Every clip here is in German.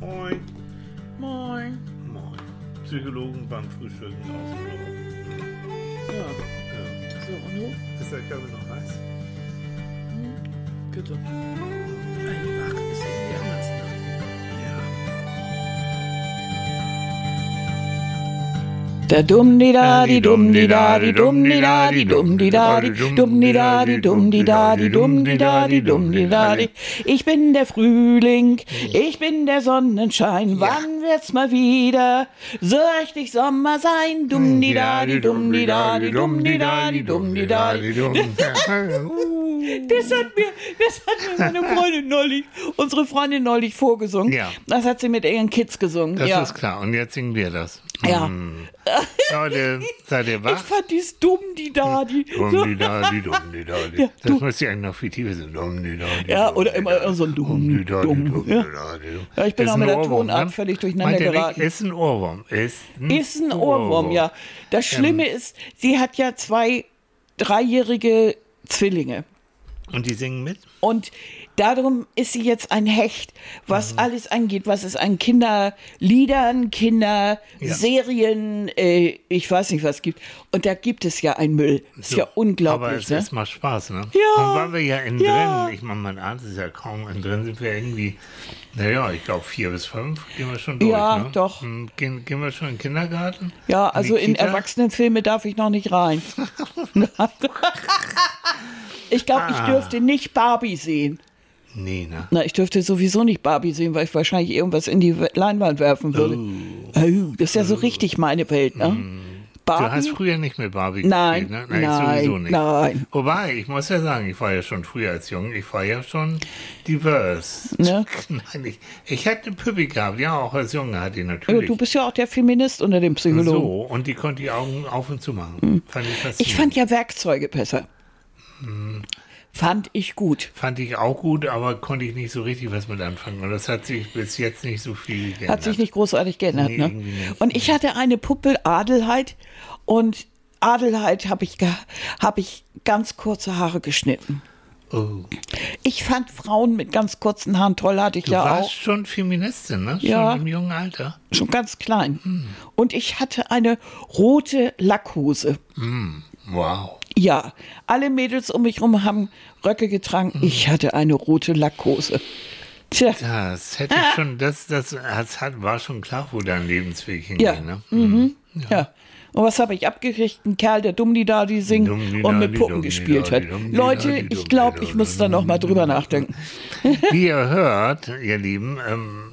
Moin. Moin. Moin. Psychologen beim Frühstücken aus dem Büro. Ja, Ja. so, und du? Ist der Körper noch heiß? Bitte. Der dumm di da di dumm di da di dumm di da di dumm di da di dumm di da di dumm di da di dumm di da di dumm di da di Ich bin der Frühling, ich bin der Sonnenschein. Wann wird's mal wieder so richtig Sommer sein? Dumm di da di dumm di da di dumm di da di dumm di da di. Das hat mir, das hat mir meine Freundin neulich, unsere Freundin neulich vorgesungen. Ja. Das hat sie mit ihren Kids gesungen. Das ja. ist klar. Und jetzt singen wir das. Ja. Hm. Leute, seid ihr Ich wach? fand dies dumm, die da, die. Dumm, die da, die dumm, die da, die. Ja, Das müsste ja eigentlich noch viel tiefer sein. Dumm, die da, die Ja, oder immer so ein dumm, die da, die dumm, ja. Ja, ich bin Ist auch mit der Ohrwurm, Tonart ne? völlig durcheinander nicht, geraten. Ist ein Ohrwurm. Ist ein, Ist ein Ohrwurm, ja. Das Schlimme ist, sie hat ja zwei dreijährige Zwillinge. Und die singen mit? Und darum ist sie jetzt ein Hecht, was Mhm. alles angeht, was es an Kinderliedern, Kinderserien, äh, ich weiß nicht was gibt. Und da gibt es ja ein Müll. Ist ja Aber unglaublich. es, ne? es macht Spaß, ne? Ja. Und weil wir ja innen Ja. drin, ich meine, man ahnt es ja kaum, innen drin sind wir irgendwie, naja, ich glaube vier bis fünf gehen wir schon durch, Ja, ne? doch. Hm, Gehen, gehen wir schon in den Kindergarten? Ja, also in Kita? Erwachsenenfilme darf ich noch nicht rein. ich glaube, ich Ah. dürfte nicht Barbie sehen. Nee, ne? Na, ich dürfte sowieso nicht Barbie sehen, weil ich wahrscheinlich irgendwas in die Leinwand werfen würde. Oh, das ist ja so richtig meine Welt, ne? Du Barbie? hast früher nicht mit Barbie Nein, gespielt, ne? nein, sowieso nicht. nein. Wobei, ich muss ja sagen, ich war ja schon früher als Jung, ich war ja schon divers. Ne? Nein, ich, ich hätte Püppi gehabt, ja, auch als Junge hatte ich natürlich. du bist ja auch der Feminist unter dem Psychologen. so, und die konnte die Augen auf und zu machen. Fand ich Ich fand ja Werkzeuge besser. Fand ich gut. Fand ich auch gut, aber konnte ich nicht so richtig was mit anfangen. Und das hat sich bis jetzt nicht so viel geändert. Hat sich nicht großartig geändert. Nee, ne? Und ich hatte eine Puppe Adelheid und Adelheid habe ich, hab ich ganz kurze Haare geschnitten. Oh. Ich fand Frauen mit ganz kurzen Haaren toll, hatte ich Du ja warst auch. schon Feministin, ne? Ja. Schon im jungen Alter. Schon ganz klein. Und ich hatte eine rote Lackhose. Wow. Ja, alle Mädels um mich rum haben Röcke getragen. Ich hatte eine rote Lackhose. Tja, Das hätte ich schon, das, das, das hat, war schon klar, wo dein Lebensweg hinging, Ja. ne? ja. Und was habe ich abgekriegt? Ein Kerl, der Dummdi-Dadi singt und mit Puppen gespielt hat. Leute, ich glaube, ich muss da noch mal drüber nachdenken. Wie ihr hört, ihr Lieben, ähm,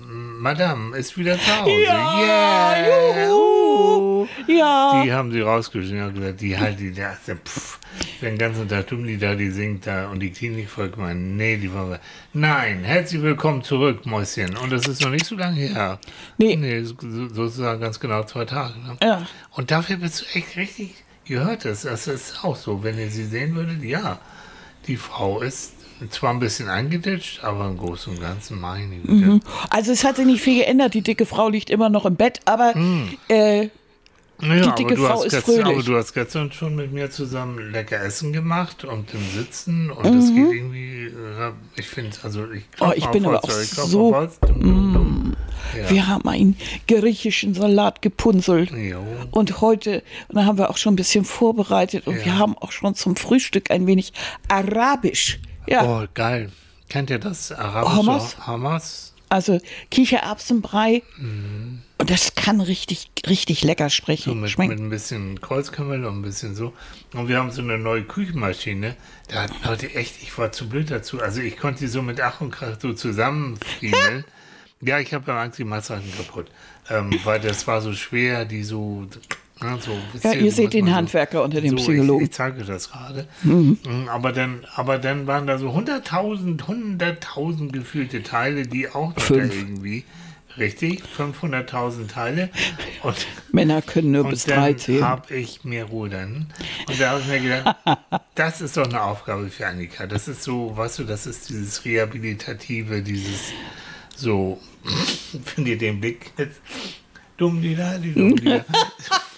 Madame ist wieder zu Hause. Ja, Yeah. juhu. Ja, Die haben sie rausgeschnitten und gesagt, die halt, die, der, pff, den ganzen Tag Dummdi da, die singt da und die Klinik folgt mal, nee, die wollen. Nein, herzlich willkommen zurück, Mäuschen. Und das ist noch nicht so lange her. Nee. Nee, so- sozusagen ganz genau zwei Tage. Ne? Ja. Und dafür bist du echt richtig, ihr hört es, das ist auch so, wenn ihr sie sehen würdet, ja, die Frau ist zwar ein bisschen angeditscht, aber im Großen und Ganzen meine Güte. also es hat sich nicht viel geändert. Die dicke Frau liegt immer noch im Bett, aber äh, Naja, Die dicke Frau ist gestern, fröhlich. Aber du hast gestern schon mit mir zusammen lecker Essen gemacht und im Sitzen und das geht irgendwie, äh, ich finde, also ich Mhm. Oh, ich bin aber auch so- so. Ja. wir haben einen griechischen Salat gepunzelt. Jo. Und heute, und da haben wir auch schon ein bisschen vorbereitet und Ja. wir haben auch schon zum Frühstück ein wenig Arabisch. Ja, Oh, geil. Kennt ihr das? Arabische Hummus? Hamas? also Kichererbsenbrei. Und das kann richtig, richtig lecker sprechen. So mit, schmecken. mit ein bisschen Kreuzkümmel und ein bisschen so. Und wir haben so eine neue Küchenmaschine. Da hat Leute echt, ich war zu blöd dazu. Also ich konnte die so mit Ach und Krach so zusammenfriemeln. ja, ich habe Angst, die Maßsachen kaputt. Ähm, weil das war so schwer, die so. Ja, so wisst Ja, ihr seht den man so- Handwerker unter dem so, Psychologen. Ich, ich zeige das gerade. Mhm, Aber, dann, aber dann waren da so 100.000, 100.000 gefühlte Teile, die auch noch irgendwie. Richtig, 500.000 Teile. Und Männer können nur bis und drei dann zählen. habe ich mir rudern. Und da habe ich mir gedacht, das ist doch eine Aufgabe für Annika. Das ist so, weißt du, das ist dieses Rehabilitative, dieses so, wenn ihr den Blick jetzt, dumm die da, die dumm die da.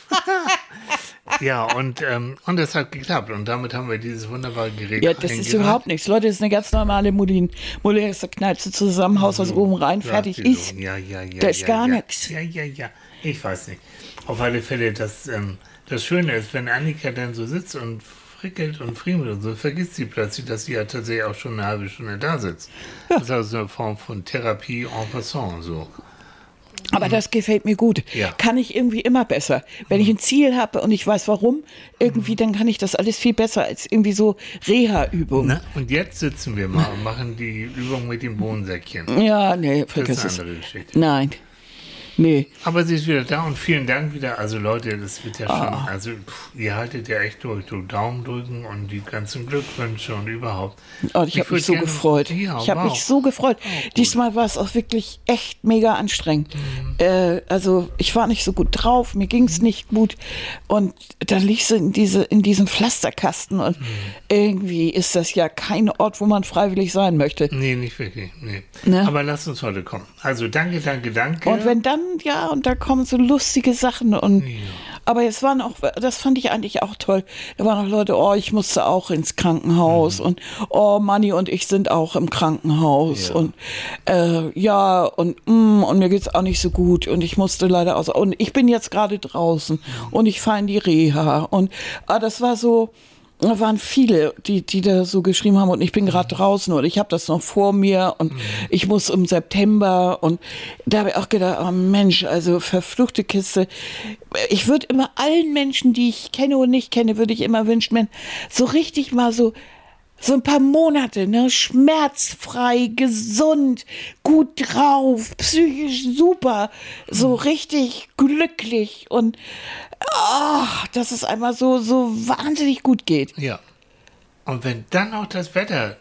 Ja, und, ähm, und das hat geklappt. Und damit haben wir dieses wunderbare Gerät Ja, das ist überhaupt nichts. Leute, das ist eine ganz normale Molin. Molin ist du zusammen, Haus aus oben rein, fertig ist. Ja, ja, ja. Da ist ja, gar ja. nichts. Ja, ja, ja. Ich weiß nicht. Auf alle Fälle, das, ähm, das Schöne ist, wenn Annika dann so sitzt und frickelt und friemelt und so, vergisst sie plötzlich, dass sie ja tatsächlich auch schon eine halbe Stunde da sitzt. Das ist also eine Form von Therapie en passant, so. Aber das gefällt mir gut. Ja. Kann ich irgendwie immer besser. Wenn ich ein Ziel habe und ich weiß warum, irgendwie, dann kann ich das alles viel besser als irgendwie so Reha-Übungen. Na, und jetzt sitzen wir mal und machen die Übung mit dem Bohnensäckchen. Ja, nee, Das vergiss ist es. eine andere Geschichte. Nein. Nee. Aber sie ist wieder da und vielen Dank wieder. Also Leute, das wird ja Ah. schon, also pff, ihr haltet ja echt durch. Du Daumen drücken und die ganzen Glückwünsche und überhaupt. Oh, ich habe würd mich so gefreut. Ja, ich habe wow. mich so gefreut. Diesmal war es auch wirklich echt mega anstrengend. Äh, also ich war nicht so gut drauf, mir ging es nicht gut. Und dann lieg so in, diese, in diesem Pflasterkasten und irgendwie ist das ja kein Ort, wo man freiwillig sein möchte. Nee, nicht wirklich. Nee. Ne? Aber lasst uns heute kommen. Also danke, danke, danke. Und wenn dann, ja, und da kommen so lustige Sachen und aber es waren auch, das fand ich eigentlich auch toll. Da waren auch Leute, oh, ich musste auch ins Krankenhaus und oh, Manni und ich sind auch im Krankenhaus Ja. und äh, ja und mm, und mir geht's auch nicht so gut und ich musste leider aus und ich bin jetzt gerade draußen und ich fahre in die Reha und ah, das war so da waren viele, die, die da so geschrieben haben und ich bin gerade draußen und ich habe das noch vor mir und ich muss im September und da habe ich auch gedacht, oh Mensch, also verfluchte Kiste. Ich würde immer allen Menschen, die ich kenne und nicht kenne, würde ich immer wünschen, wenn so richtig mal so so ein paar Monate, ne, schmerzfrei, gesund, gut drauf, psychisch super, so richtig glücklich und ach, dass es einmal so so wahnsinnig gut geht. ja. Und wenn dann auch das Wetter.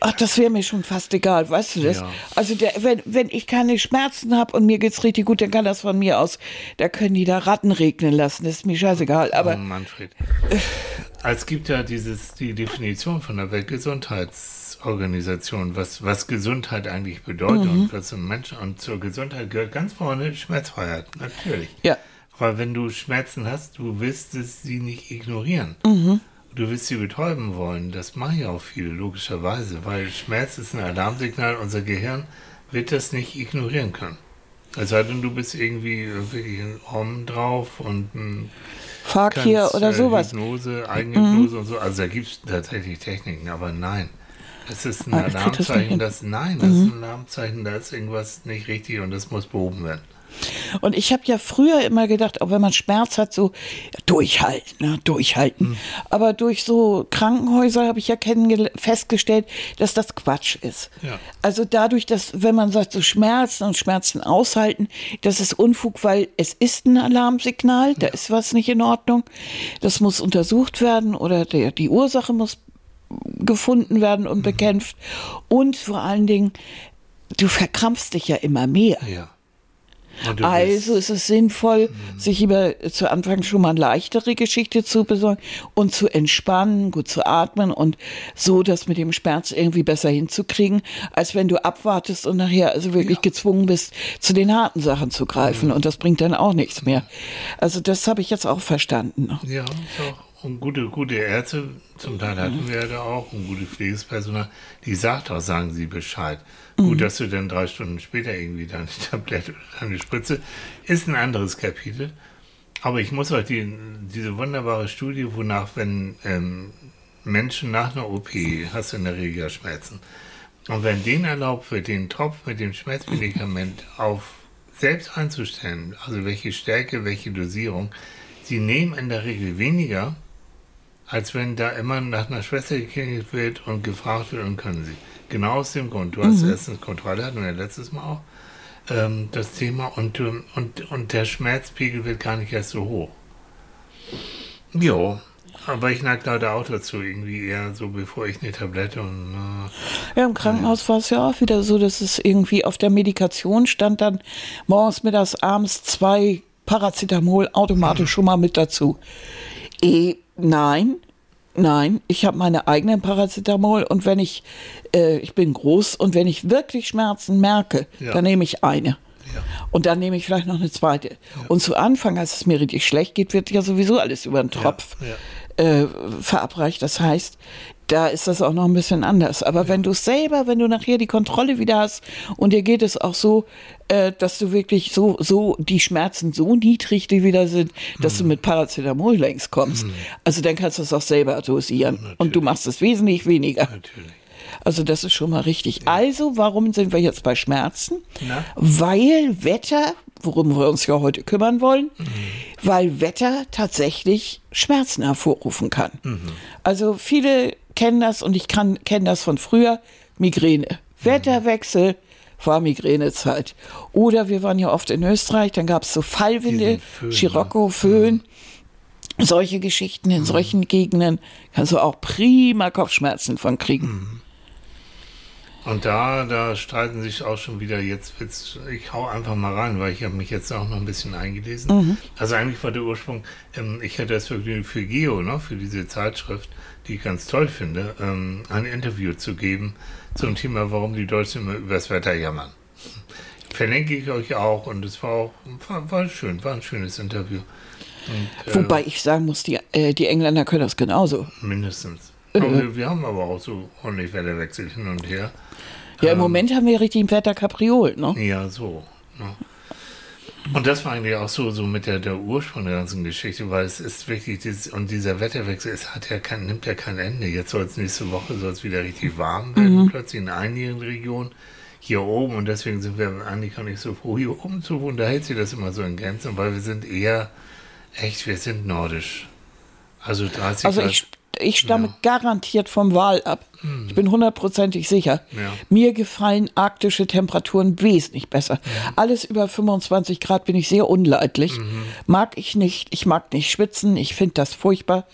Ach, das wäre mir schon fast egal, weißt du das? Ja. Also der, wenn, wenn ich keine Schmerzen habe und mir geht's richtig gut, dann kann das von mir aus, da können die da Ratten regnen lassen, das ist mir scheißegal. Oh, Aber Manfred. Es gibt ja dieses, die Definition von der Weltgesundheitsorganisation, was, was Gesundheit eigentlich bedeutet Mhm. und was ein Mensch und zur Gesundheit gehört ganz vorne Schmerzfreiheit, natürlich. ja, Weil wenn du Schmerzen hast, du willst es sie nicht ignorieren. Mhm. Du willst sie betäuben wollen. Das machen ja auch viele, logischerweise, weil Schmerz ist ein Alarmsignal. Unser Gehirn wird das nicht ignorieren können. Es sei denn, du bist irgendwie wirklich ein Om drauf und ein Fark hier oder äh, sowas. Hypnose, Eigenhypnose und so. Also da gibt es tatsächlich Techniken, aber nein. Das ist ein Ah, das nicht Alarmzeichen, hin. das, nein, das ist ein Alarmzeichen, da ist irgendwas nicht richtig und das muss behoben werden. Und ich habe ja früher immer gedacht, auch wenn man Schmerz hat, so ja, durchhalten, ne, durchhalten. Hm. Aber durch so Krankenhäuser habe ich ja festgestellt, dass das Quatsch ist. Ja. Also dadurch, dass wenn man sagt, so Schmerzen und Schmerzen aushalten, das ist Unfug, weil es ist ein Alarmsignal, da ist was nicht in Ordnung. Das muss untersucht werden oder der, die Ursache muss gefunden werden Mhm. und bekämpft. Und vor allen Dingen, du verkrampfst dich ja immer mehr. Ja. Also ist es sinnvoll, sich über zu Anfang schon mal eine leichtere Geschichte zu besorgen und zu entspannen, gut zu atmen und so das mit dem Schmerz irgendwie besser hinzukriegen, als wenn du abwartest und nachher also wirklich gezwungen bist, zu den harten Sachen zu greifen. Und das bringt dann auch nichts mehr. Also das habe ich jetzt auch verstanden. Ja, ist auch. Und gute, gute Ärzte, zum Teil hatten wir ja da auch, und gute Pflegespersonal, die sagt auch, sagen sie Bescheid. Gut, dass du dann drei Stunden später irgendwie deine Tablette oder deine Spritze, ist ein anderes Kapitel. Aber ich muss euch die, diese wunderbare Studie, wonach, wenn ähm, Menschen nach einer OP, hast du in der Regel ja Schmerzen, und wenn denen erlaubt wird, den Tropf mit dem Schmerzmedikament auf selbst einzustellen, also welche Stärke, welche Dosierung, sie nehmen in der Regel weniger, als wenn da immer nach einer Schwester geklingelt wird und gefragt wird und können sie. Genau aus dem Grund. Du hast erstens Kontrolle, hatten wir ja letztes Mal auch, ähm, das Thema und, und, und der Schmerzpegel wird gar nicht erst so hoch. Jo, aber ich neige leider auch dazu, irgendwie eher so, bevor ich eine Tablette und äh, Ja, im Krankenhaus war es ja auch wieder so, dass es irgendwie auf der Medikation stand dann morgens, mittags, abends zwei Paracetamol automatisch schon mal mit dazu. Eh, nein, nein, ich habe meine eigenen Paracetamol und wenn ich, äh, ich bin groß und wenn ich wirklich Schmerzen merke, Ja. dann nehme ich eine. Ja. Und dann nehme ich vielleicht noch eine zweite. Und zu Anfang, als es mir richtig schlecht geht, wird ja sowieso alles über den Tropf Äh, verabreicht. Das heißt, da ist das auch noch ein bisschen anders. Aber wenn du selber, wenn du nachher die Kontrolle wieder hast und dir geht es auch so, äh, dass du wirklich so, so, die Schmerzen so niedrig die wieder sind, dass du mit Paracetamol längst kommst. Also dann kannst du es auch selber dosieren. Und du machst es wesentlich weniger. Natürlich. Also das ist schon mal richtig. Also warum sind wir jetzt bei Schmerzen? Na? Weil Wetter, worum wir uns ja heute kümmern wollen, weil Wetter tatsächlich Schmerzen hervorrufen kann. Also viele kennen das und ich kann kenne das von früher, Migräne. Wetterwechsel war Migränezeit. Oder wir waren ja oft in Österreich, dann gab es so Fallwinde, Föhn, Scirocco, Föhn. Solche Geschichten in solchen Gegenden kannst du auch prima Kopfschmerzen von kriegen. Und da, da streiten sich auch schon wieder jetzt, wird's, ich hau einfach mal rein, weil ich habe mich jetzt auch noch ein bisschen eingelesen. Also eigentlich war der Ursprung, ähm, ich hatte das Vergnügen für Geo, ne, für diese Zeitschrift, die ich ganz toll finde, ähm, ein Interview zu geben zum Thema, warum die Deutschen immer übers Wetter jammern. Verlinke ich euch auch und es war auch, war, war schön, war ein schönes Interview. Und, äh, Wobei ich sagen muss, die, äh, die Engländer können das genauso. Mindestens. Aber wir, wir haben aber auch so ordentlich Wetterwechsel hin und her. Ja, im Moment haben wir richtig ein Wetter Kapriol, ne? Ja, so. Ne? Und das war eigentlich auch so, so mit der, der Ursprung der ganzen Geschichte, weil es ist wirklich, dieses, und dieser Wetterwechsel, es hat ja kein, nimmt ja kein Ende. Jetzt soll es nächste Woche soll es wieder richtig warm werden, plötzlich in einigen Regionen hier oben. Und deswegen sind wir, Annika und ich, so froh, hier oben zu wohnen. Da hält sich das immer so in Grenzen, weil wir sind eher, echt, wir sind nordisch. Also 30 Also Grad- ich, stamme garantiert vom Wal ab. Ich bin hundertprozentig sicher. Ja. Mir gefallen arktische Temperaturen wesentlich besser. Alles über 25 Grad bin ich sehr unleidlich. Mag ich nicht. Ich mag nicht schwitzen. Ich finde das furchtbar.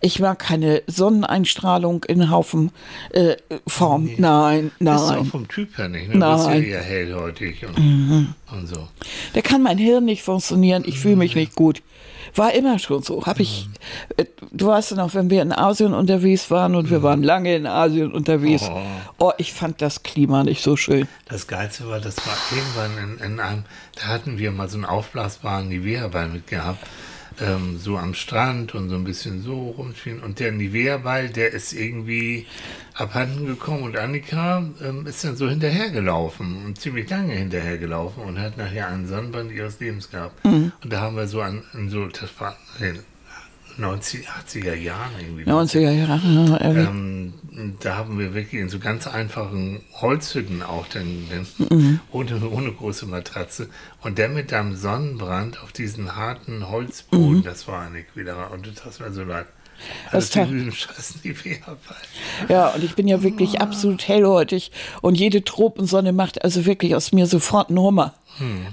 Ich mag keine Sonneneinstrahlung in Haufen äh, Form. Nein, Bist du auch nein. vom Typ her nicht, ne? Du bist ja Nein. hellhäutig und, und so. Da kann mein Hirn nicht funktionieren. Ich fühle mich nicht gut. War immer schon so. Hab ich, äh, du weißt noch, wenn wir in Asien unterwegs waren und wir waren lange in Asien unterwegs. Oh. Oh, ich fand das Klima nicht so schön. Das Geilste war, das war irgendwann in, in einem, da hatten wir mal so einen aufblasbaren Nivea-Ball mitgehabt, ähm, so am Strand und so ein bisschen so rumspielen. Und der Nivea-Ball, der ist irgendwie abhanden gekommen und Annika ähm, ist dann so hinterhergelaufen und ziemlich lange hinterhergelaufen und hat nachher einen Sonnenbrand ihres Lebens gehabt. Und da haben wir so an, an so, das war 90, 80er Jahren irgendwie. 90er Jahre. äh, Ähm, da haben wir wirklich in so ganz einfachen Holzhütten auch, denn, denn ohne, ohne große Matratze. Und der mit einem Sonnenbrand auf diesen harten Holzboden, das war eine Quälerei. Und das tat mir so leid. Das Also. Ja, und ich bin ja wirklich absolut hellhäutig und jede Tropensonne macht also wirklich aus mir sofort einen Hummer.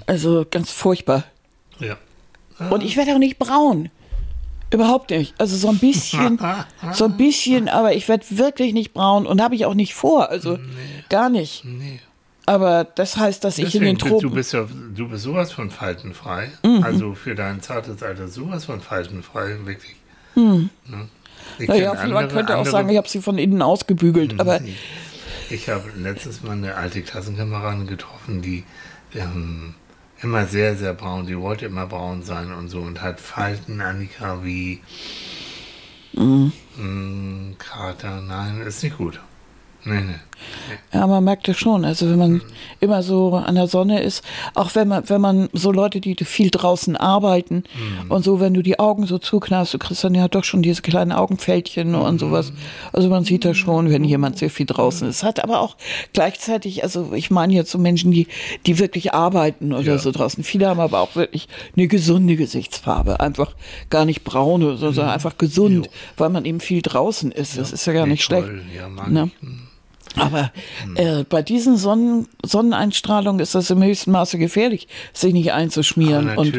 Also ganz furchtbar. Ja. Und ich werde auch nicht braun. Überhaupt nicht. Also so ein bisschen, so ein bisschen, aber ich werde wirklich nicht braun und habe ich auch nicht vor. Also gar nicht. Nee. Aber das heißt, dass ich in den Deswegen, du Tropen. bist ja, du bist sowas von faltenfrei. Mhm. Also für dein zartes Alter sowas von faltenfrei, wirklich. Ne? Ich Mhm. Naja, kenn man andere- könnte auch andere- sagen, ich habe sie von innen ausgebügelt. Aber Ich habe letztens mal eine alte Klassenkameradin getroffen, die ähm, immer sehr, sehr braun, die wollte immer braun sein und so und hat Falten, Annika, wie mm, Krater. Nein, ist nicht gut. Nee, nee. Ja, man merkt es schon. Also wenn man immer so an der Sonne ist, auch wenn man, wenn man so Leute, die viel draußen arbeiten und so, wenn du die Augen so zuknallst, du kriegst dann ja doch schon diese kleinen Augenfältchen und sowas. Also man sieht das schon, wenn jemand sehr viel draußen ist. Hat aber auch gleichzeitig, also ich meine jetzt so Menschen, die, die wirklich arbeiten oder Ja. so draußen. Viele haben aber auch wirklich eine gesunde Gesichtsfarbe. Einfach gar nicht braun oder so, sondern einfach gesund, weil man eben viel draußen ist. Das ist ja gar Nee, nicht schlecht. Ja, mag Ne? Aber äh, bei diesen Sonnen Sonneneinstrahlungen ist das im höchsten Maße gefährlich, sich nicht einzuschmieren Aber und,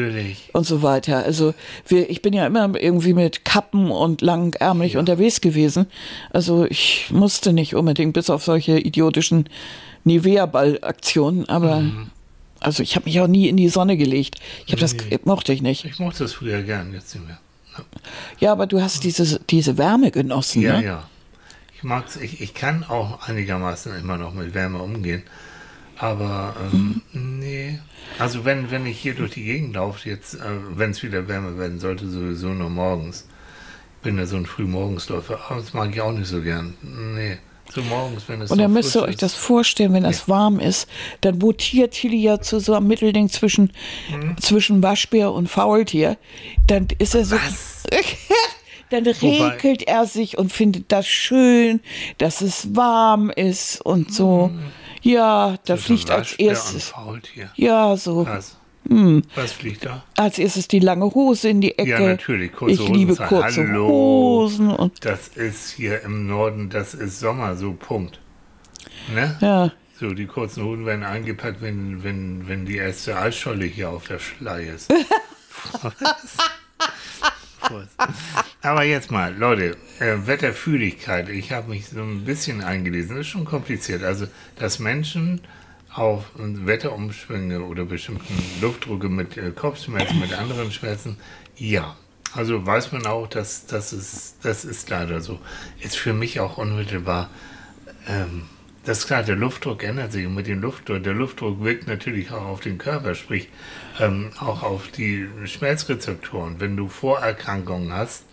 und so weiter. Also wir, ich bin ja immer irgendwie mit Kappen und langärmlich unterwegs gewesen. Also ich musste nicht unbedingt bis auf solche idiotischen Nivea-Ball-Aktionen, aber also ich habe mich auch nie in die Sonne gelegt. Ich habe das Nee. mochte ich nicht. Ich mochte das früher gern, jetzt nicht mehr. Ja, aber du hast diese, diese Wärme genossen, Ja, ne? ja. Ich mag's, ich, ich kann auch einigermaßen immer noch mit Wärme umgehen. Aber ähm, nee. Also wenn, wenn ich hier durch die Gegend laufe, jetzt, äh, wenn es wieder wärmer werden sollte, sowieso nur morgens. Ich bin ja so ein Frühmorgensläufer, aber das mag ich auch nicht so gern. Nee. So morgens, wenn es Und dann müsst ihr euch ist. das vorstellen, wenn das warm ist, dann mutiert Tilly ja zu so einem Mittelding zwischen, Mhm. zwischen Waschbär und Faultier. Dann ist er so. Was? dann Wobei- regelt er sich und findet das schön, dass es warm ist und so. Ja, da So fliegt als erstes. Ja, so. Was? Was fliegt da? Als erstes die lange Hose in die Ecke. Ja, natürlich, kurze ich Hosen liebe sein. kurze Hallo. Hosen und Das ist hier im Norden, das ist Sommer, so Punkt. Ne? ja. So, die kurzen Hosen werden eingepackt, wenn, wenn, wenn die erste Eisscholle hier auf der Schlei ist. Prost. Aber jetzt mal, Leute, äh, Wetterfühligkeit. Ich habe mich so ein bisschen eingelesen. Das ist schon kompliziert. Also, dass Menschen auf Wetterumschwünge oder bestimmten Luftdrucke mit äh, Kopfschmerzen, mit anderen Schmerzen, ja. Also weiß man auch, dass das ist, das ist leider so. Ist für mich auch unmittelbar ähm, das ist klar, der Luftdruck ändert sich und mit dem Luftdruck, der Luftdruck wirkt natürlich auch auf den Körper, sprich ähm, auch auf die Schmerzrezeptoren. Wenn du Vorerkrankungen hast,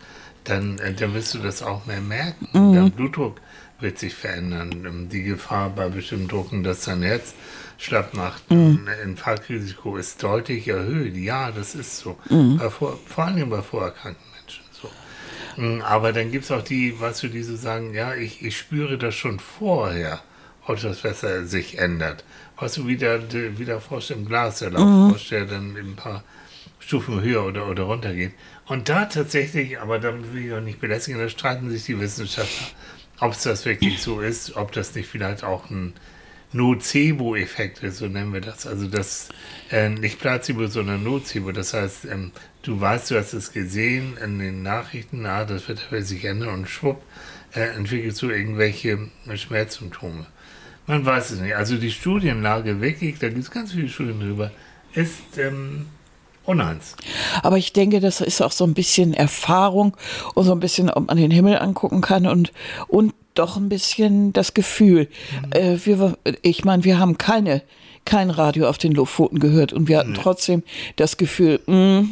dann, äh, dann wirst du das auch mehr merken. Der Blutdruck wird sich verändern. Ähm, die Gefahr bei bestimmten Drucken, dass dein Herz schlapp macht, ein Infarktrisiko ist deutlich erhöht. Ja, das ist so. Bei vor, vor allem bei vorerkrankten Menschen. So. Mm, Aber dann gibt es auch die, was du die so sagen, ja, ich, ich spüre das schon vorher, ob das Wasser sich ändert. Was du wieder, de- wieder Frosch im Glas, der Lauffrosch, der dann ein paar Stufen höher oder, oder runter geht. Und da tatsächlich, aber da will ich auch nicht belästigen, da streiten sich die Wissenschaftler, ob es das wirklich so ist, ob das nicht vielleicht auch ein Nocebo-Effekt ist, so nennen wir das. Also das äh, nicht Placebo, sondern Nocebo. Das heißt, ähm, du weißt, du hast es gesehen in den Nachrichten, ah, das wird wird sich ändern und schwupp, äh, entwickelst du irgendwelche Schmerzsymptome. Man weiß es nicht. Also die Studienlage wirklich, da gibt es ganz viele Studien drüber, ist ähm, uneins. Aber ich denke, das ist auch so ein bisschen Erfahrung und so ein bisschen, ob man den Himmel angucken kann und, und doch ein bisschen das Gefühl. Äh, wir, ich meine, wir haben keine, kein Radio auf den Luftpfoten gehört und wir hatten trotzdem das Gefühl, mh,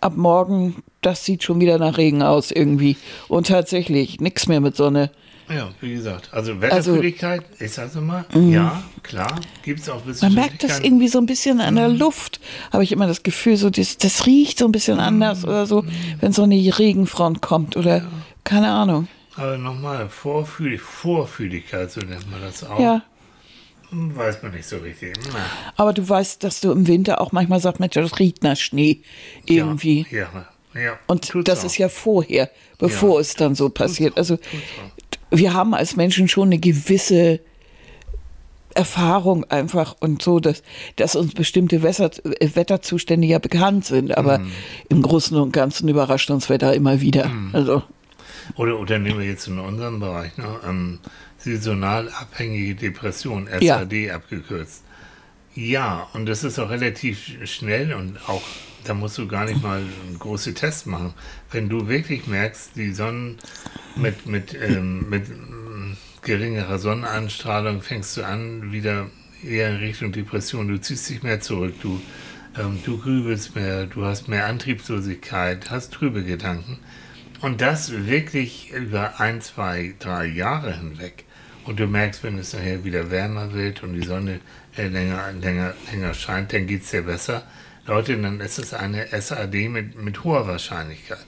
ab morgen, das sieht schon wieder nach Regen aus irgendwie. Und tatsächlich, nichts mehr mit Sonne. Ja, wie gesagt. Also Wetterfühligkeit, ich sag's mal, ja, klar, gibt es auch Man merkt das irgendwie so ein bisschen an der Luft, habe ich immer das Gefühl, so das, das riecht so ein bisschen anders oder so, wenn so eine Regenfront kommt oder keine Ahnung. Aber nochmal, Vorfühl Vorfühligkeit, so nennt man das auch. Ja, Hm, Weiß man nicht so richtig. Na, aber du weißt, dass du im Winter auch manchmal sagst, Mensch, das riecht nach Schnee irgendwie. Ja, ja. ja Und tut's das auch. ist ja vorher, bevor Ja. es dann so passiert. auch, Also tut's wir haben als Menschen schon eine gewisse Erfahrung einfach und so, dass, dass uns bestimmte Wässer, äh, Wetterzustände ja bekannt sind. Aber Mhm. im Großen und Ganzen überrascht uns Wetter immer wieder. Mhm. Also Oder, oder nehmen wir jetzt in unserem Bereich, ne, ähm, saisonal abhängige Depression, Ja. SAD abgekürzt. Ja, und das ist auch relativ schnell und auch, da musst du gar nicht mal einen großen Test machen. Wenn du wirklich merkst, die Sonnen mit, mit, ähm, mit ähm, geringerer Sonnenanstrahlung fängst du an, wieder eher in Richtung Depression. Du ziehst dich mehr zurück, du, ähm, du grübelst mehr, du hast mehr Antriebslosigkeit, hast trübe Gedanken. Und das wirklich über ein, zwei, drei Jahre hinweg. Und du merkst, wenn es nachher wieder wärmer wird und die Sonne äh, länger, länger, länger scheint, dann geht es dir besser. Leute, dann ist es eine SAD mit, mit hoher Wahrscheinlichkeit.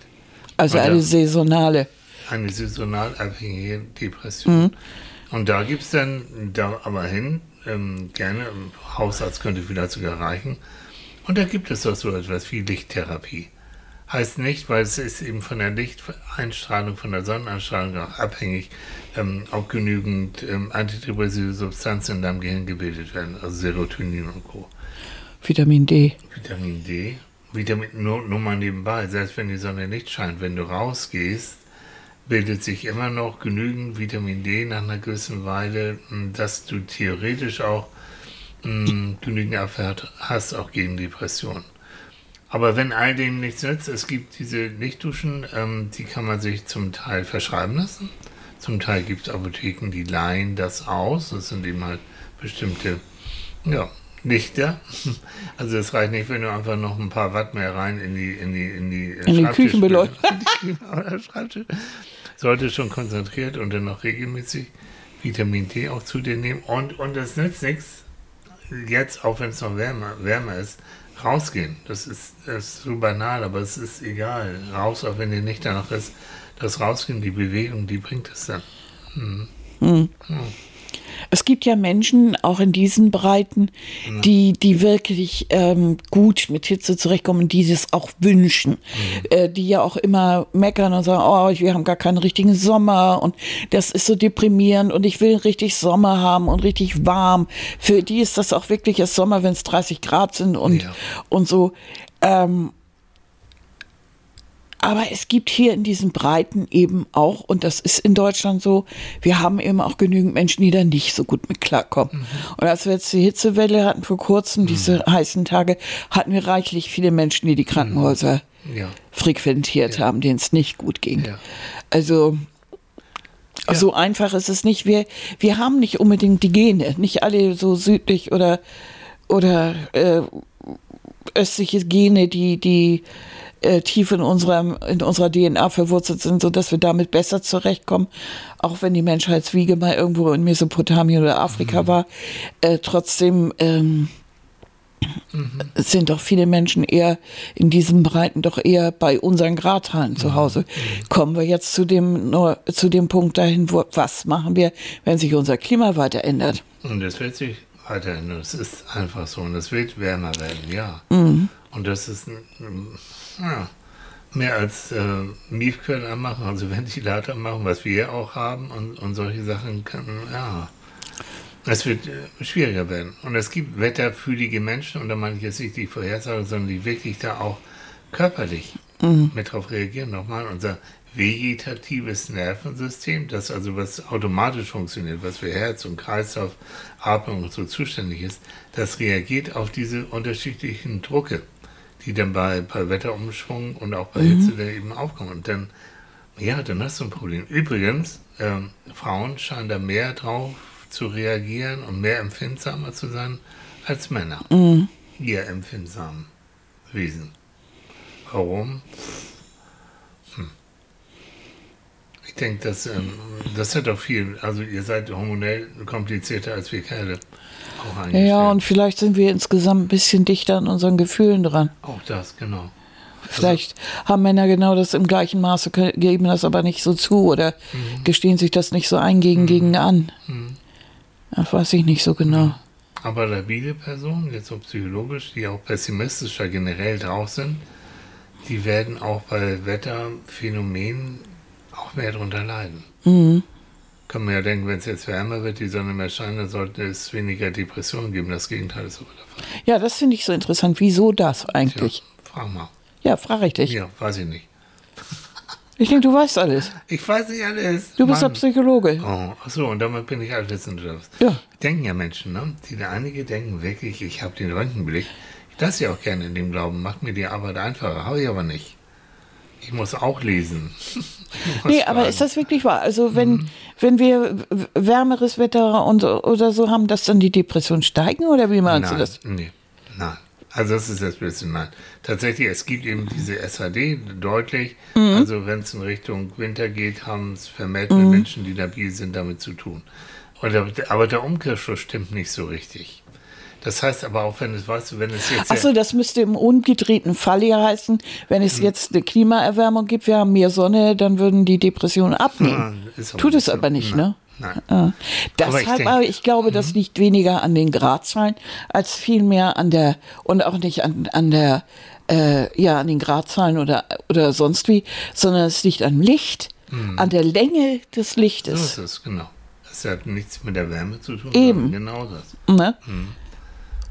Also Oder- eine saisonale. Eine saisonal abhängige Depression. Und da gibt es dann, da aber hin, ähm, gerne, ähm, Hausarzt könnte vielleicht sogar reichen. Und da gibt es doch so etwas wie Lichttherapie. Heißt nicht, weil es ist eben von der Lichteinstrahlung, von der Sonneneinstrahlung auch abhängig, ähm, ob genügend ähm, antidepressive Substanzen in deinem Gehirn gebildet werden, also Serotonin und Co. Vitamin D. Vitamin D. Vitamin, nur, nur mal nebenbei, selbst wenn die Sonne nicht scheint, wenn du rausgehst, bildet sich immer noch genügend Vitamin D nach einer gewissen Weile, m, dass du theoretisch auch m, genügend Abwehr hast, auch gegen Depressionen. Aber wenn all dem nichts nützt, es gibt diese Lichtduschen, ähm, die kann man sich zum Teil verschreiben lassen. Zum Teil gibt es Apotheken, die leihen das aus. Das sind eben halt bestimmte Ja, Lichter. Also es reicht nicht, wenn du einfach noch ein paar Watt mehr rein in die in die in die, in die Küchenbeleuchtung. Sollte schon konzentriert und dann noch regelmäßig Vitamin D auch zu dir nehmen. Und, und das nützt nichts, jetzt, auch wenn es noch wärmer, wärmer ist, rausgehen. Das ist, das ist so banal, aber es ist egal. Raus, auch wenn dir nicht danach ist, das Rausgehen, die Bewegung, die bringt es dann. Hm. Hm. Es gibt ja Menschen, auch in diesen Breiten, die, die wirklich ähm, gut mit Hitze zurechtkommen, die es auch wünschen. Mhm. Äh, die ja auch immer meckern und sagen, oh, wir haben gar keinen richtigen Sommer und das ist so deprimierend und ich will richtig Sommer haben und richtig warm. Für die ist das auch wirklich das Sommer, wenn es 30 Grad sind und, ja. und so. Ähm, aber es gibt hier in diesen Breiten eben auch, und das ist in Deutschland so, wir haben eben auch genügend Menschen, die da nicht so gut mit klarkommen. Mhm. Und als wir jetzt die Hitzewelle hatten vor kurzem, mhm. diese heißen Tage, hatten wir reichlich viele Menschen, die die Krankenhäuser mhm. ja. frequentiert ja. haben, denen es nicht gut ging. Ja. Also so einfach ist es nicht. Wir, wir haben nicht unbedingt die Gene, nicht alle so südlich oder, oder äh, östliche Gene, die, die äh, tief in, unserem, in unserer DNA verwurzelt sind, sodass wir damit besser zurechtkommen. Auch wenn die Menschheitswiege mal irgendwo in Mesopotamien oder Afrika mhm. war, äh, trotzdem ähm, mhm. sind doch viele Menschen eher in diesen Breiten doch eher bei unseren Gradhallen zu Hause. Mhm. Kommen wir jetzt zu dem, nur, zu dem Punkt dahin, wo, was machen wir, wenn sich unser Klima weiter ändert? Und es wird sich weiter ändern. Es ist einfach so. Und es wird wärmer werden, ja. Mhm. Und das ist ja, mehr als äh, Miefkörner anmachen, also Ventilator machen, was wir auch haben und, und solche Sachen können, ja. Es wird äh, schwieriger werden. Und es gibt wetterfühlige Menschen, und da meine ich jetzt nicht die Vorhersage, sondern die wirklich da auch körperlich mhm. mit drauf reagieren. Nochmal, unser vegetatives Nervensystem, das also was automatisch funktioniert, was für Herz und Kreislauf, Atmung und so zuständig ist, das reagiert auf diese unterschiedlichen Drucke die dann bei, bei Wetterumschwung und auch bei mhm. Hitze dann eben aufkommen. Und dann, ja, dann hast du ein Problem. Übrigens, ähm, Frauen scheinen da mehr drauf zu reagieren und mehr empfindsamer zu sein als Männer. Mhm. Ihr empfindsamen Wesen. Warum? Hm. Ich denke, das, ähm, das hat auch viel, also ihr seid hormonell komplizierter als wir Kerle. Ja, und vielleicht sind wir insgesamt ein bisschen dichter an unseren Gefühlen dran. Auch das, genau. Vielleicht also, haben Männer genau das im gleichen Maße, geben das aber nicht so zu oder mhm. gestehen sich das nicht so ein gegen mhm. gegen an. Mhm. Das weiß ich nicht so genau. Aber labile Personen, jetzt so psychologisch, die auch pessimistischer generell drauf sind, die werden auch bei Wetterphänomenen auch mehr darunter leiden. Mhm kann man ja denken, wenn es jetzt wärmer wird, die Sonne mehr scheint, dann sollte es weniger Depressionen geben. Das Gegenteil ist aber der Fall. Ja, das finde ich so interessant. Wieso das eigentlich? Tja, frag mal. Ja, frage ich dich. Ja, weiß ich nicht. Ich denke, du weißt alles. Ich weiß nicht alles. Du bist Mann. ja Psychologe. Oh, achso, und damit bin ich was? Ja. Denken ja Menschen, ne? Die einige denken wirklich, ich habe den Röntgenblick. Ich lasse ja auch gerne in dem Glauben, macht mir die Arbeit einfacher. Habe ich aber nicht. Ich muss auch lesen. nee, aber ist das wirklich wahr? Also wenn, mhm. wenn wir wärmeres Wetter und oder so haben, dass dann die Depressionen steigen oder wie meinst nein, du das? Nee, nein. Also das ist das bisschen nein. Tatsächlich, es gibt eben diese SAD deutlich. Mhm. Also wenn es in Richtung Winter geht, haben es vermehrt mhm. Menschen, die labil sind, damit zu tun. Und, aber der Umkehrschluss stimmt nicht so richtig. Das heißt aber auch, wenn es, weißt du, wenn es jetzt. Achso, das müsste im umgedrehten Fall ja heißen, wenn es hm. jetzt eine Klimaerwärmung gibt, wir haben mehr Sonne, dann würden die Depressionen abnehmen. Ja, Tut es so. aber nicht, Nein. ne? Nein. Ah. Deshalb, aber ich, denk, aber ich glaube, das mhm. liegt weniger an den Gradzahlen als vielmehr an der und auch nicht an, an der äh, ja an den Gradzahlen oder oder sonst wie, sondern es liegt am Licht, mhm. an der Länge des Lichtes. So ist es genau. Das hat nichts mit der Wärme zu tun. Eben. Genau das. Ne? Mhm.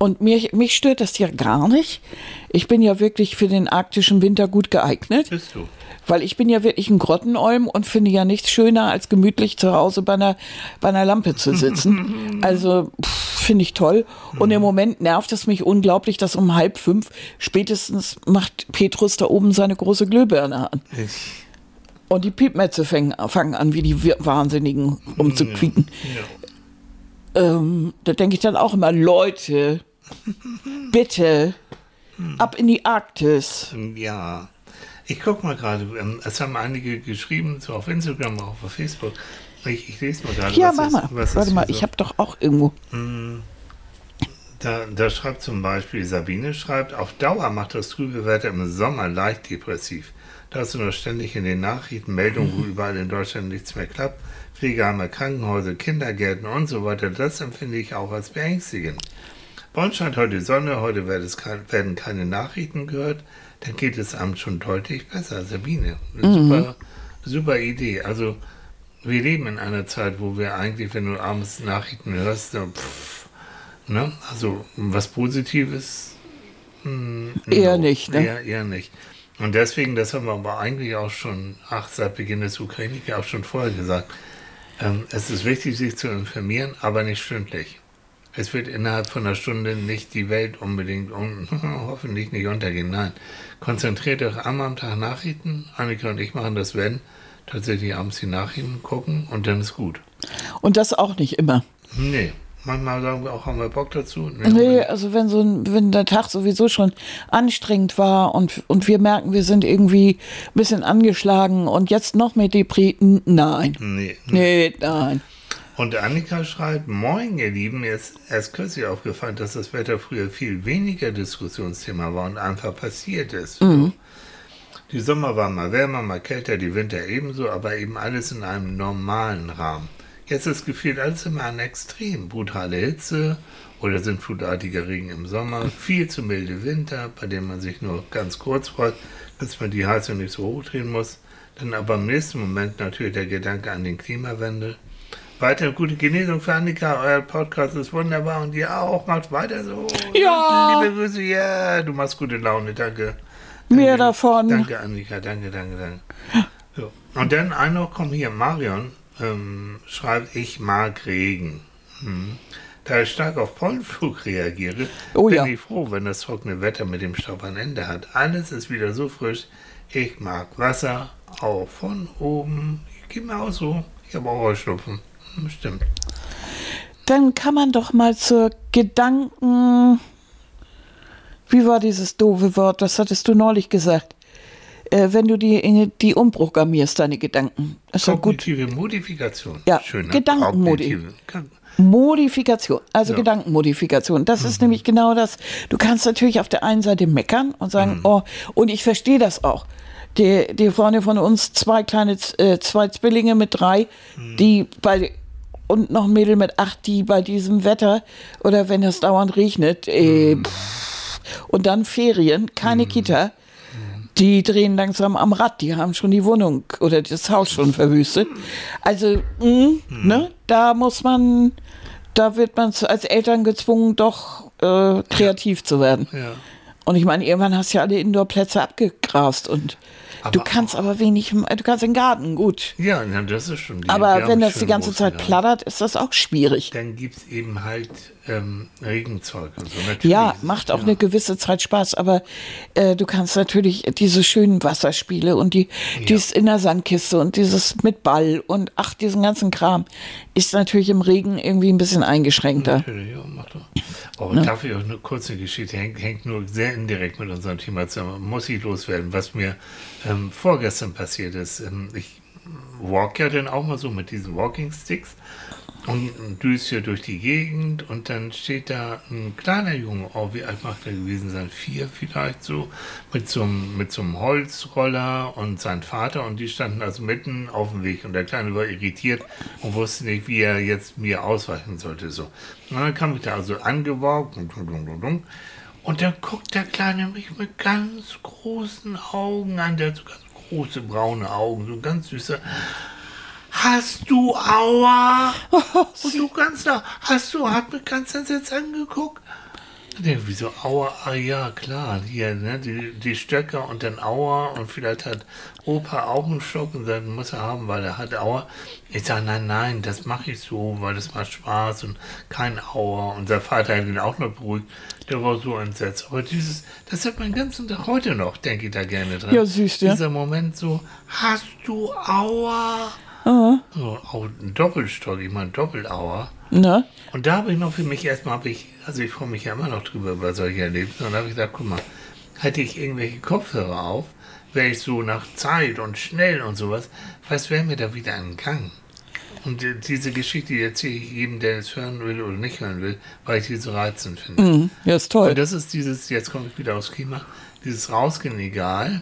Und mich, mich stört das ja gar nicht. Ich bin ja wirklich für den arktischen Winter gut geeignet. Bist du? Weil ich bin ja wirklich ein Grottenolm und finde ja nichts schöner, als gemütlich zu Hause bei einer, bei einer Lampe zu sitzen. also finde ich toll. Und im Moment nervt es mich unglaublich, dass um halb fünf spätestens macht Petrus da oben seine große Glühbirne an. Ich. Und die Piepmetze fangen, fangen an, wie die Wahnsinnigen rumzuquieken. Ja. Ja. ähm, da denke ich dann auch immer, Leute, bitte, ab in die Arktis. Ja. Ich gucke mal gerade, ähm, es haben einige geschrieben, so auf Instagram, auch auf Facebook. Ich, ich lese mal gerade. Ja, was mach ist- mal. was Warte mal, hier ich so. habe doch auch irgendwo. Da, da schreibt zum Beispiel Sabine, schreibt, auf Dauer macht das trübe Wetter im Sommer leicht depressiv. Da hast du nur ständig in den Nachrichten Meldungen, wo überall in Deutschland nichts mehr klappt. Pflegeheime, Krankenhäuser, Kindergärten und so weiter. Das empfinde ich auch als beängstigend. Bei uns scheint heute Sonne, heute werden keine Nachrichten gehört. Dann geht es einem schon deutlich besser. Sabine, super, super Idee. Also wir leben in einer Zeit, wo wir eigentlich, wenn du abends Nachrichten hörst, pff, ne? also was Positives hm, Eher nicht, ne? Eher, eher nicht. Und deswegen, das haben wir aber eigentlich auch schon, ach, seit Beginn des Ukraine-Kriegs auch schon vorher gesagt, ähm, es ist wichtig, sich zu informieren, aber nicht stündlich. Es wird innerhalb von einer Stunde nicht die Welt unbedingt, un hoffentlich nicht untergehen. Nein, konzentriert euch einmal am Tag Nachrichten. Annika und ich machen das, wenn tatsächlich abends die Nachrichten gucken und dann ist gut. Und das auch nicht immer. Nee, manchmal sagen wir auch, haben wir Bock dazu. Nee, also wenn so ein, wenn der Tag sowieso schon anstrengend war und, und wir merken, wir sind irgendwie ein bisschen angeschlagen und jetzt noch mit Depri, nein. Nee. Nee, nein. Und Annika schreibt, Moin ihr Lieben, mir ist erst kürzlich aufgefallen, dass das Wetter früher viel weniger Diskussionsthema war und einfach passiert ist. Die Sommer waren mal wärmer, mal kälter, die Winter ebenso, aber eben alles in einem normalen Rahmen. Jetzt ist gefühlt alles immer an Extrem. Brutale Hitze oder sind flutartiger Regen im Sommer, viel zu milde Winter, bei denen man sich nur ganz kurz freut, dass man die Heizung nicht so hochdrehen muss. Dann aber im nächsten Moment natürlich der Gedanke an den Klimawandel. Weiter gute Genesung für Annika. Euer Podcast ist wunderbar und ihr auch. Macht weiter so. Ja. Liebe Grüße. Ja, du machst gute Laune. Danke. Mehr Danke. davon. Danke, Annika. Danke, danke, danke. So. Und dann ein noch, komm hier, Marion ähm, schreibt, ich mag Regen. Hm. Da ich stark auf Pollenflug reagiere, Oh bin ja. ich froh, wenn das trockene Wetter mit dem Staub ein Ende hat. Alles ist wieder so frisch. Ich mag Wasser, auch von oben. Ich gebe mir auch so. Ich habe auch Heuschnupfen. Stimmt. Dann kann man doch mal zur Gedanken. Wie war dieses doofe Wort? Das hattest du neulich gesagt. Äh, wenn du die, die umprogrammierst, deine Gedanken. Ist gut. Kognitive Modifikation. Ja, Schön, ne? Gedankenmodi- Kognitive- Ka- Modifikation, also Ja. Gedankenmodifikation. Das ist nämlich genau das. Du kannst natürlich auf der einen Seite meckern und sagen, oh, und ich verstehe das auch. Die, die Freunde von uns, zwei kleine, äh, zwei Zwillinge mit drei, die bei, und noch ein Mädel mit acht, die bei diesem Wetter oder wenn es dauernd regnet, äh, pff, und dann Ferien, keine Kita, die drehen langsam am Rad, die haben schon die Wohnung oder das Haus schon verwüstet. Also, mh, ne, da muss man, da wird man als Eltern gezwungen, doch äh, kreativ zu werden. Ja. Und ich meine, irgendwann hast du ja alle Indoor-Plätze abgegrast und du kannst aber wenig, du kannst den Garten, gut. Ja, na, das ist schon. die- Aber wenn das die ganze Zeit Garten. plattert, ist das auch schwierig. Dann gibt es eben halt ähm, Regenzeug und so. Natürlich. Ja, macht auch ja. eine gewisse Zeit Spaß, aber äh, du kannst natürlich diese schönen Wasserspiele und die dieses in der Sandkiste und dieses mit Ball und ach, diesen ganzen Kram ist natürlich im Regen irgendwie ein bisschen eingeschränkter. Natürlich, ja, mach doch. Oh, darf ich auch eine kurze Geschichte, hängt, hängt nur sehr indirekt mit unserem Thema zusammen, muss ich loswerden, was mir ähm, vorgestern passiert ist. Ähm, ich walk ja dann auch mal so mit diesen Walking Sticks und düst hier durch die Gegend und dann steht da ein kleiner Junge, oh, wie alt mag der gewesen sein? Vier vielleicht so, mit so einem, mit so einem Holzroller und sein Vater und die standen also mitten auf dem Weg und der Kleine war irritiert und wusste nicht, wie er jetzt mir ausweichen sollte. So. Und dann kam ich da also angewalkt und, und dann guckt der Kleine mich mit ganz großen Augen an, der hat so ganz große braune Augen, so ganz süße. Hast du Aua? Und du ganz nah, hast du, hat mich ganz entsetzt angeguckt. Der, wieso Aua? Ah ja, klar, hier, ne, die, die Stöcker und dann Aua und vielleicht hat Opa auch einen Stock und dann muss er haben, weil er hat Aua. Ich sage, nein, nein, das mache ich so, weil das macht Spaß und kein Aua. Und sein Vater hat ihn auch noch beruhigt. Der war so entsetzt. Aber dieses, das hat meinen ganzen Tag heute noch, denke ich da gerne dran. Ja, süß, ja. Dieser Moment so, hast du Aua? Ah, So, auch ein Doppelstock, ich meine Doppelauer. ne? Und da habe ich noch für mich erstmal, habe ich, also ich freue mich ja immer noch drüber über solche Erlebnisse. Und da habe ich gesagt, guck mal, hätte ich irgendwelche Kopfhörer auf, wäre ich so nach Zeit und schnell und sowas, was wäre mir da wieder entgangen? Und die- diese Geschichte die erzähle ich jedem, der es hören will oder nicht hören will, weil ich die so reizend finde. Hm, ja, ist toll. Und das ist dieses, jetzt komme ich wieder aufs Klima, dieses Rausgehen egal.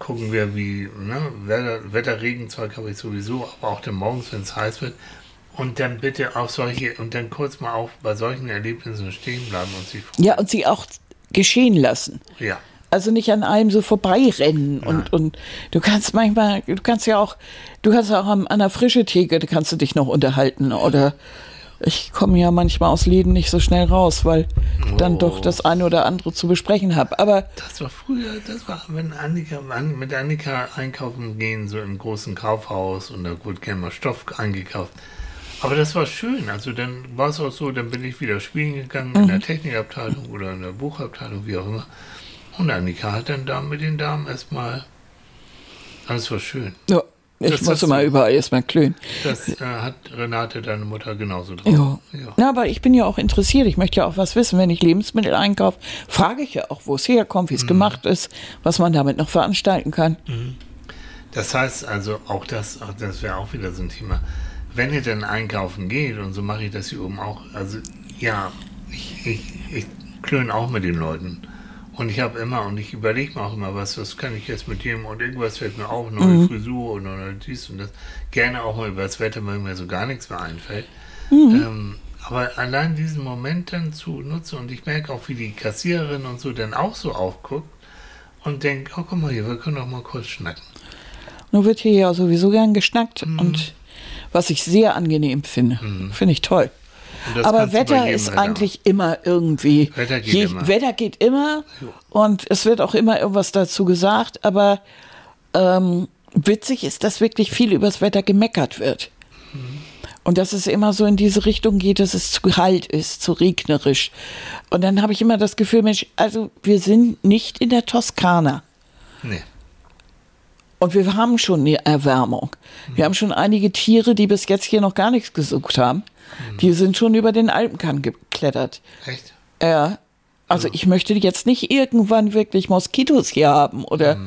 Gucken wir, wie, ne, Wetter, Wetterregenzeug habe ich sowieso, aber auch dann morgens, wenn es heiß wird. Und dann bitte auch solche, und dann kurz mal auch bei solchen Erlebnissen stehen bleiben und sich freuen. Ja, und sie auch geschehen lassen. Ja. Also nicht an einem so vorbeirennen und, und du kannst manchmal, du kannst ja auch, du kannst auch an der frische Theke, da kannst du dich noch unterhalten oder ich komme ja manchmal aus Läden nicht so schnell raus, weil dann Oh. doch das eine oder andere zu besprechen habe. Aber Das war früher, das war, wenn Annika, an- mit Annika einkaufen gehen, so im großen Kaufhaus und da wurde gerne mal Stoff eingekauft. Aber das war schön. Also dann war es auch so, dann bin ich wieder spielen gegangen in Mhm. der Technikabteilung oder in der Buchabteilung, wie auch immer. Und Annika hat dann da mit den Damen erstmal, alles war schön. ja, ich Das muss hast immer du- überall erstmal klönen. Das äh, hat Renate, deine Mutter, genauso drauf. Ja. Na, aber ich bin ja auch interessiert. Ich möchte ja auch was wissen. Wenn ich Lebensmittel einkaufe, frage ich ja auch, wo es herkommt, wie Mhm. es gemacht ist, was man damit noch veranstalten kann. Das heißt also, auch das, auch das wäre auch wieder so ein Thema. Wenn ihr dann einkaufen geht, und so mache ich das hier oben auch, also ja, ich, ich, ich klöne auch mit den Leuten. Und ich habe immer, und ich überlege mir auch immer, was, was kann ich jetzt mit dem und irgendwas fällt mir auf, neue Frisur und oder dies und das. Gerne auch mal über das Wetter, weil mir so gar nichts mehr einfällt. Ähm, aber allein diesen Moment dann zu nutzen und ich merke auch, wie die Kassiererin und so dann auch so aufguckt und denkt, oh guck mal hier, wir können doch mal kurz schnacken. Nur wird hier ja sowieso gern geschnackt Mhm. und was ich sehr angenehm finde. Finde ich toll. Aber Wetter jedem ist Wetter eigentlich immer irgendwie. Wetter geht immer. Wetter geht immer und es wird auch immer irgendwas dazu gesagt, aber ähm, witzig ist, dass wirklich viel übers Wetter gemeckert wird. Und dass es immer so in diese Richtung geht, dass es zu kalt ist, zu regnerisch. Und dann habe ich immer das Gefühl, Mensch, also wir sind nicht in der Toskana. Nee. Und wir haben schon eine Erwärmung. Wir haben schon einige Tiere, die bis jetzt hier noch gar nichts gesucht haben. Die sind schon über den Alpenkamm geklettert. Echt? Ja. Also ich möchte jetzt nicht irgendwann wirklich Moskitos hier haben oder,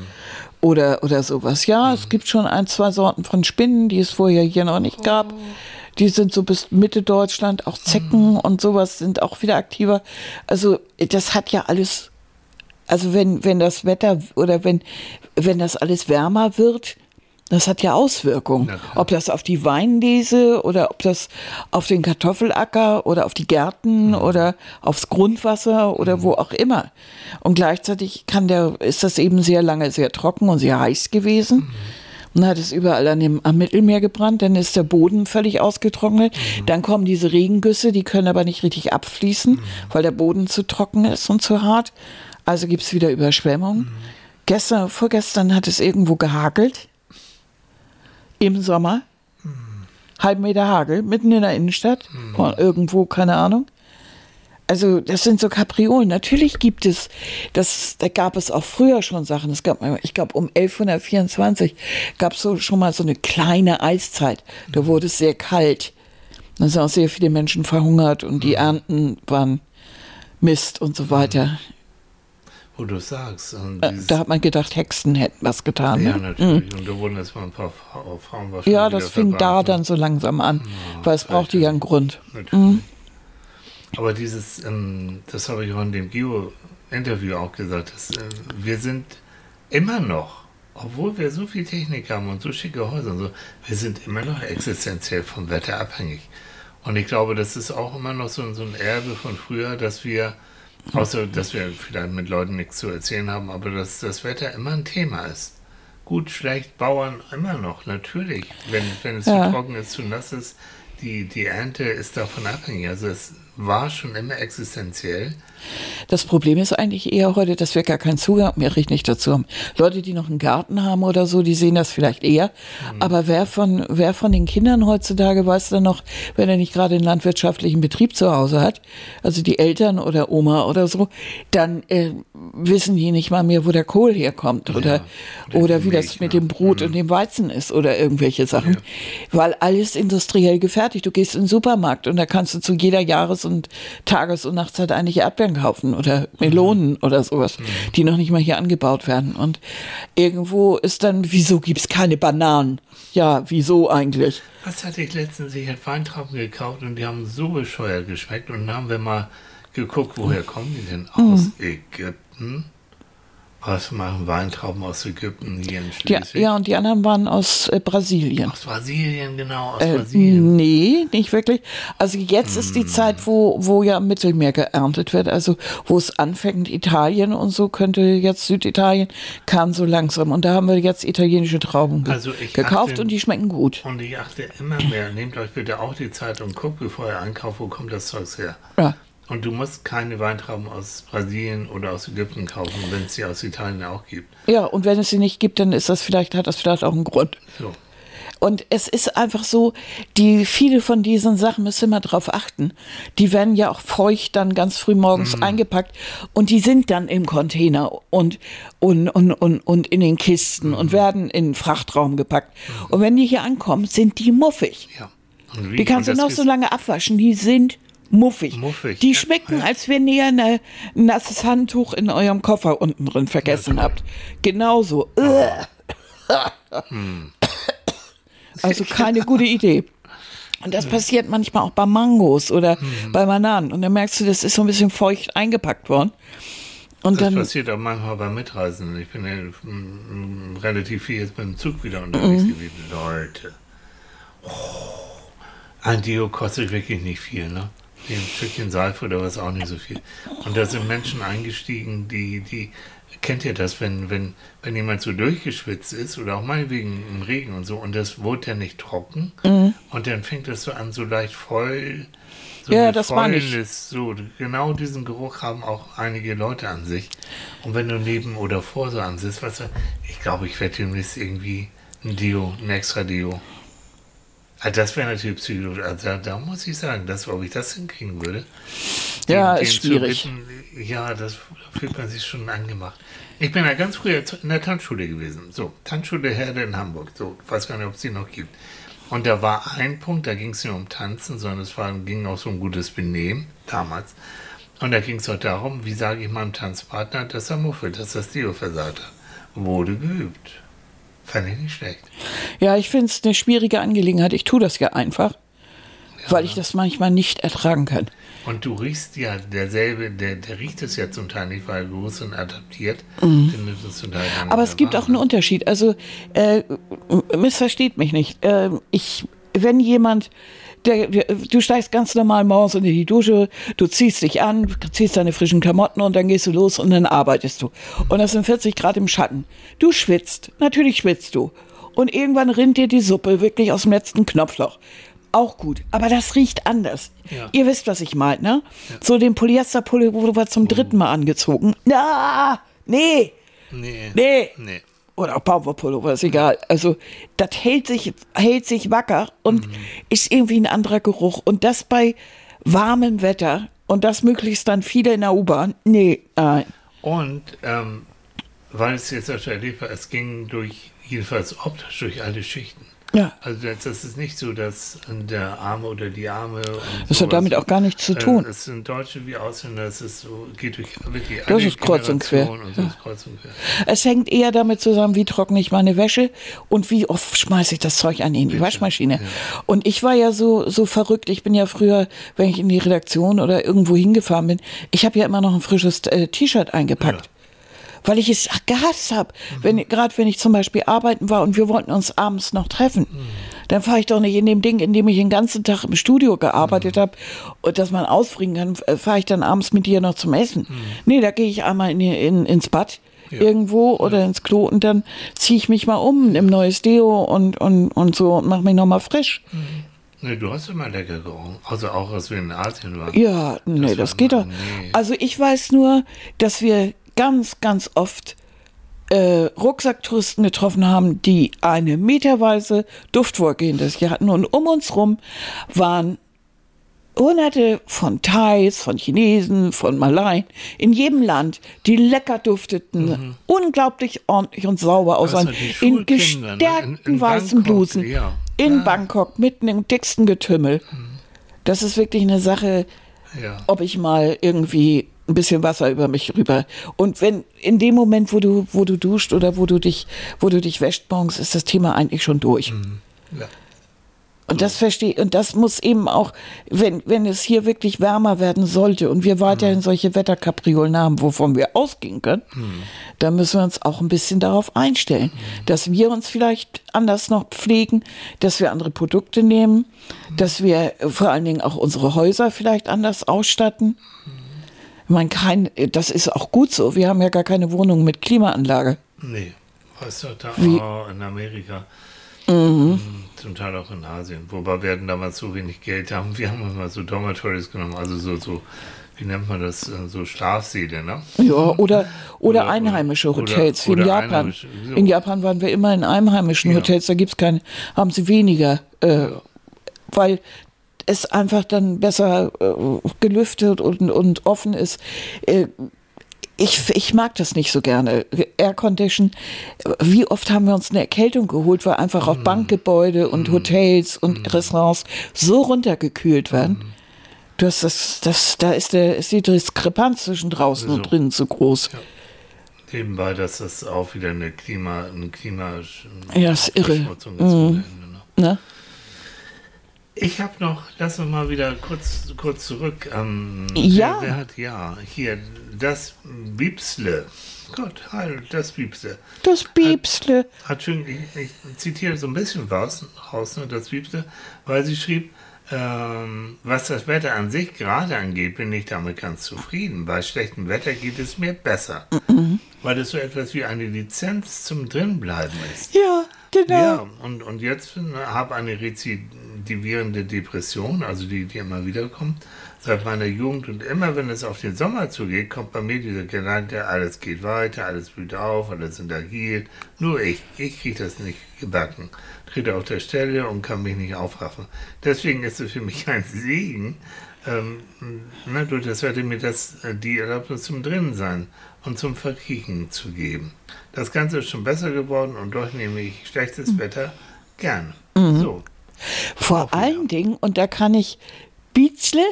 oder, oder sowas. Ja, es gibt schon ein, zwei Sorten von Spinnen, die es vorher hier noch nicht gab. Die sind so bis Mitte Deutschland, auch Zecken und sowas sind auch wieder aktiver. Also das hat ja alles also wenn, wenn das Wetter oder wenn, wenn das alles wärmer wird, das hat ja Auswirkungen. Ob das auf die Weinlese oder ob das auf den Kartoffelacker oder auf die Gärten Mhm. oder aufs Grundwasser oder wo auch immer. Und gleichzeitig kann der, ist das eben sehr lange sehr trocken und sehr heiß gewesen. Mhm. Und dann hat es überall an dem, am Mittelmeer gebrannt, dann ist der Boden völlig ausgetrocknet. Mhm. Dann kommen diese Regengüsse, die können aber nicht richtig abfließen, weil der Boden zu trocken ist und zu hart. Also gibt es wieder Überschwemmungen. Gestern, vorgestern hat es irgendwo gehagelt. Im Sommer. Halb Meter Hagel, mitten in der Innenstadt. Oder irgendwo, keine Ahnung. Also, das sind so Kapriolen. Natürlich gibt es, das, da gab es auch früher schon Sachen. Es gab, ich glaube, um 1124 gab es so, schon mal so eine kleine Eiszeit. Da wurde es sehr kalt. Da sind auch sehr viele Menschen verhungert und die Ernten waren Mist und so weiter. Wo du sagst. Äh, Da hat man gedacht, Hexen hätten was getan. ja, Ne? natürlich. Und da wurden jetzt mal ein paar Fra Frauen wahrscheinlich. Ja, das fing da dann so langsam an, weil es brauchte ja einen Grund. Natürlich. Aber dieses, ähm, das habe ich auch in dem Geo-Interview auch gesagt, dass, äh, wir sind immer noch, obwohl wir so viel Technik haben und so schicke Häuser und so, wir sind immer noch existenziell vom Wetter abhängig. Und ich glaube, das ist auch immer noch so, so ein Erbe von früher, dass wir, außer dass wir vielleicht mit Leuten nichts zu erzählen haben, aber dass das Wetter immer ein Thema ist. Gut, schlecht, Bauern immer noch, natürlich. Wenn, wenn es Ja. zu trocken ist, zu nass ist, die, die Ernte ist davon abhängig. Also es, war schon immer existenziell. Das Problem ist eigentlich eher heute, dass wir gar keinen Zugang mehr richtig dazu haben. Leute, die noch einen Garten haben oder so, die sehen das vielleicht eher. Mhm. Aber wer von, wer von den Kindern heutzutage weiß dann noch, wenn er nicht gerade einen landwirtschaftlichen Betrieb zu Hause hat, also die Eltern oder Oma oder so, dann äh, wissen die nicht mal mehr, wo der Kohl herkommt oder, ja, oder wie Milch, das mit dem Brot mhm. und dem Weizen ist oder irgendwelche Sachen. Ja. Weil alles industriell gefertigt. Du gehst in den Supermarkt und da kannst du zu jeder Jahres- und Tages- und Nachtszeit eigentlich Erdbeeren Erdbeeren kaufen oder Melonen mhm. oder sowas, die noch nicht mal hier angebaut werden. Und irgendwo ist dann, wieso gibt es keine Bananen? Ja, wieso eigentlich? Was hatte ich letztens? Ich hatte Weintrauben gekauft und die haben so bescheuert geschmeckt. Und dann haben wir mal geguckt, woher kommen die denn? Aus mhm. Ägypten. Was machen Weintrauben aus Ägypten hier in Schleswig? Ja, und die anderen waren aus äh, Brasilien. Aus Brasilien, genau, aus äh, Brasilien. Nee, nicht wirklich. Also jetzt mm. ist die hm. Zeit, wo, wo ja Mittelmeer geerntet wird, also wo es anfängt, Italien und so könnte jetzt Süditalien, kam so langsam. Und da haben wir jetzt italienische Trauben also gekauft achte, und die schmecken gut. Und ich achte immer mehr, nehmt euch bitte auch die Zeit und guckt, bevor ihr einkauft, wo kommt das Zeug her. Ja. Und du musst keine Weintrauben aus Brasilien oder aus Ägypten kaufen, wenn es sie aus Italien auch gibt. Ja, und wenn es sie nicht gibt, dann ist das vielleicht, hat das vielleicht auch einen Grund. So. Und es ist einfach so, die viele von diesen Sachen müssen immer darauf achten. Die werden ja auch feucht dann ganz früh morgens mm. eingepackt und die sind dann im Container und, und, und, und, und in den Kisten mm. und werden in den Frachtraum gepackt. Mm. Und wenn die hier ankommen, sind die muffig. Ja. Die kannst du noch so lange abwaschen, die sind muffig. muffig. Die schmecken, ja. als wenn ihr ein nasses Handtuch in eurem Koffer unten drin vergessen ja, habt. Genauso. Hm. Also keine gute Idee. Und das passiert manchmal auch bei Mangos oder hm. bei Bananen. Und dann merkst du, das ist so ein bisschen feucht eingepackt worden. Und das dann, passiert auch manchmal bei Mitreisenden. Ich bin ja mm, relativ viel jetzt beim Zug wieder unterwegs mhm. gewesen. Leute. Oh, ein Dio kostet wirklich nicht viel, ne? Ein Stückchen Seife oder was auch nicht so viel. Und da sind Menschen eingestiegen, die, die, kennt ihr das, wenn, wenn, wenn jemand so durchgeschwitzt ist oder auch meinetwegen im Regen und so und das wurde ja nicht trocken mhm. und dann fängt das so an, so leicht voll, so ja, das war nicht. so, genau diesen Geruch haben auch einige Leute an sich. Und wenn du neben oder vor so ansitzt, was, ich glaube, ich werde demnächst irgendwie ein Dio, ein extra Dio also das wäre natürlich psychologisch. Also da, da, muss ich sagen, dass, ob ich das hinkriegen würde. Den, ja, den ist schwierig. Bitten, ja, das fühlt man sich schon angemacht. Ich bin ja ganz früher in der Tanzschule gewesen. So, Tanzschule Herde in Hamburg. So, ich weiß gar nicht, ob es die noch gibt. Und da war ein Punkt, da ging es nicht um Tanzen, sondern es war, ging auch so um gutes Benehmen, damals. Und da ging es auch darum, wie sage ich meinem Tanzpartner, dass er muffelt, dass das Dio versagt hat. Wurde geübt. Fand ich nicht schlecht. Ja, ich finde es eine schwierige Angelegenheit. Ich tue das ja einfach, ja. weil ich das manchmal nicht ertragen kann. Und du riechst ja derselbe, der, der riecht es ja zum Teil nicht, weil groß und adaptiert. Mhm. Aber es gibt auch einen Unterschied. Also, äh, missversteht mich nicht. Äh, ich, wenn jemand der, der, du steigst ganz normal morgens in die Dusche, du ziehst dich an, ziehst deine frischen Klamotten und dann gehst du los und dann arbeitest du. Und das sind 40 Grad im Schatten. Du schwitzt, natürlich schwitzt du. Und irgendwann rinnt dir die Suppe wirklich aus dem letzten Knopfloch. Auch gut, aber das riecht anders. Ja. Ihr wisst, was ich meine, ne? Ja. So den Polyesterpullover wir zum dritten Mal angezogen. Na, nee. Nee. Nee. nee oder auch Baumwollpullover, ist egal. Also das hält sich, hält sich wacker und mhm. ist irgendwie ein anderer Geruch. Und das bei warmem Wetter und das möglichst dann viele in der U-Bahn. Nee, nein. Und ähm, weil es jetzt erlebt war, es ging durch, jedenfalls optisch durch alle Schichten. Ja. Also das, das, ist nicht so, dass der Arme oder die Arme. das hat damit auch gar nichts zu tun. Äh, es sind Deutsche wie Ausländer, es ist so, geht durch wirklich das ist kreuz und quer. Und so ja. kreuz und quer. Es hängt eher damit zusammen, wie trockne ich meine Wäsche und wie oft schmeiße ich das Zeug an in die Bitte. Waschmaschine. Ja. Und ich war ja so, so verrückt. Ich bin ja früher, wenn ich in die Redaktion oder irgendwo hingefahren bin, ich habe ja immer noch ein frisches äh, T-Shirt eingepackt. Ja weil ich es gehasst habe. Mhm. Wenn, Gerade wenn ich zum Beispiel arbeiten war und wir wollten uns abends noch treffen, mhm. dann fahre ich doch nicht in dem Ding, in dem ich den ganzen Tag im Studio gearbeitet mhm. habe und dass man ausfrieren kann, äh, fahre ich dann abends mit dir noch zum Essen. Mhm. Nee, da gehe ich einmal in, in, ins Bad. Ja. irgendwo oder ja. ins Klo und dann ziehe ich mich mal um, im neues Deo und, und, und so und mache mich nochmal frisch. Mhm. Nee, du hast immer lecker gerochen. Also auch, als wir in Asien waren. Ja, nee, Das das, geht doch. nee. Also ich weiß nur, dass wir ganz, ganz oft äh, Rucksacktouristen getroffen haben, die eine meterweise Duftwolke hinter sich hatten. Und um uns rum waren hunderte von Thais, von Chinesen, von Malaien, in jedem Land, die lecker dufteten, unglaublich ordentlich und sauber aussahen, Also in ne? gestärkten In- in weißen Bangkok, Blusen, ja. in Ja. Bangkok, mitten im dicksten Getümmel. Das ist wirklich eine Sache, Ja. ob ich mal irgendwie ein bisschen Wasser über mich rüber. Und wenn in dem Moment, wo du, wo du duscht oder wo du dich, wo du dich wäscht morgens, ist das Thema eigentlich schon durch. ja. Und das verstehe und das muss eben auch, wenn, wenn es hier wirklich wärmer werden sollte und wir weiterhin solche Wetterkapriolen haben, wovon wir ausgehen können, dann müssen wir uns auch ein bisschen darauf einstellen, dass wir uns vielleicht anders noch pflegen, dass wir andere Produkte nehmen, dass wir vor allen Dingen auch unsere Häuser vielleicht anders ausstatten. Ich meine, kein, das ist auch gut so. Wir haben ja gar keine Wohnung mit Klimaanlage. Nee. Du, da in Amerika. Mhm. Zum Teil auch in Asien. Wobei wir hatten damals so wenig Geld haben. Wir haben immer so Dormitories genommen. Also so, so wie nennt man das? äh, So Schlafsäle, ne? Ja, oder, oder, Oder- einheimische oder- Hotels, wie in oder Japan. so. In Japan waren wir immer in einheimischen Ja. Hotels, da gibt's keine, haben sie weniger, äh, weil es einfach dann besser äh, gelüftet und, und offen ist. Äh, ich, ich mag das nicht so gerne. Air Condition. Wie oft haben wir uns eine Erkältung geholt, weil einfach auch Bankgebäude und Hotels und Restaurants so runtergekühlt werden. Du hast das, das, da ist, der, ist die Diskrepanz zwischen draußen So. und drinnen zu groß. Nebenbei, dass das auch wieder eine Klima, eine Klima Ja, ist irre. Ist ohne Ende, ne? Ne? Ich habe noch, lass uns mal wieder kurz, kurz zurück. Ähm, Ja. Wer, wer hat, ja, hier, das Biebsle. Gott, heil, das Biebsle. Das Biebsle. Hat schön, ich, ich zitiere so ein bisschen raus, raus ne, das Biebsle, weil sie schrieb, ähm, was das Wetter an sich gerade angeht, bin ich damit ganz zufrieden. Bei schlechtem Wetter geht es mir besser, weil es so etwas wie eine Lizenz zum Drinbleiben ist. Ja, genau. Ja, und, und jetzt habe eine rezidivierende Depression, also die, die immer wieder kommt, seit meiner Jugend. Und immer wenn es auf den Sommer zugeht, kommt bei mir dieser Gedanke, alles geht weiter, alles blüht auf, alles sind agil. Nur ich, ich kriege das nicht gebacken. Trete auf der Stelle und kann mich nicht aufraffen. Deswegen ist es für mich ein Segen, ähm, ne, durch das Wetter mir das, äh, die Erlaubnis zum Drinnensein und zum Verkriechen zu geben. Das Ganze ist schon besser geworden und doch nehme ich schlechtes Wetter gerne. So, Vor wieder. allen Dingen, und da kann ich Biebsle,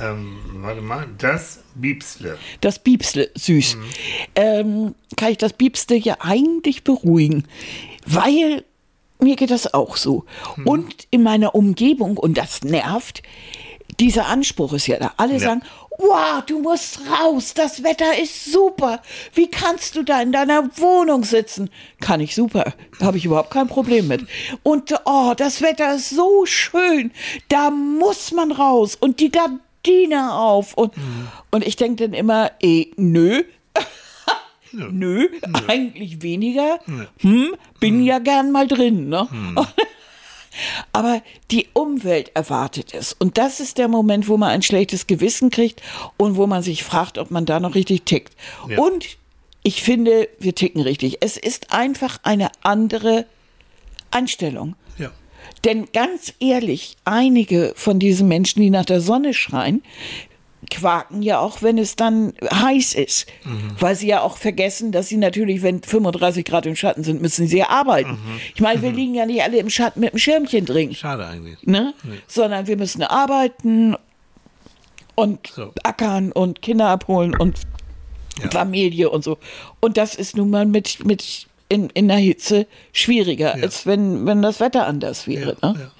ähm, warte mal, das Biebsle. das Biebsle, süß, ähm, kann ich das Biebsle ja eigentlich beruhigen, weil mir geht das auch so. Und in meiner Umgebung, und das nervt, dieser Anspruch ist ja da. Alle Ja. sagen, wow, du musst raus, das Wetter ist super. Wie kannst du da in deiner Wohnung sitzen? Kann ich super, habe ich überhaupt kein Problem mit. Und oh, das Wetter ist so schön, da muss man raus und die Gardine auf. Und, und ich denke dann immer, eh, nö, Nö, eigentlich weniger. Hm, bin ja gern mal drin, ne? Aber die Umwelt erwartet es. Und das ist der Moment, wo man ein schlechtes Gewissen kriegt und wo man sich fragt, ob man da noch richtig tickt. Ja. Und ich finde, wir ticken richtig. Es ist einfach eine andere Einstellung. Ja. Denn ganz ehrlich, einige von diesen Menschen, die nach der Sonne schreien, quaken ja auch, wenn es dann heiß ist. Weil sie ja auch vergessen, dass sie natürlich, wenn 35 Grad im Schatten sind, müssen sie ja arbeiten. Ich meine, wir liegen ja nicht alle im Schatten mit dem Schirmchen drin, Schade eigentlich. ne? sondern wir müssen arbeiten und So. ackern und Kinder abholen und Ja. Familie und so. Und das ist nun mal mit, mit in, in der Hitze schwieriger, Ja. als wenn, wenn das Wetter anders wäre. Ja, ne?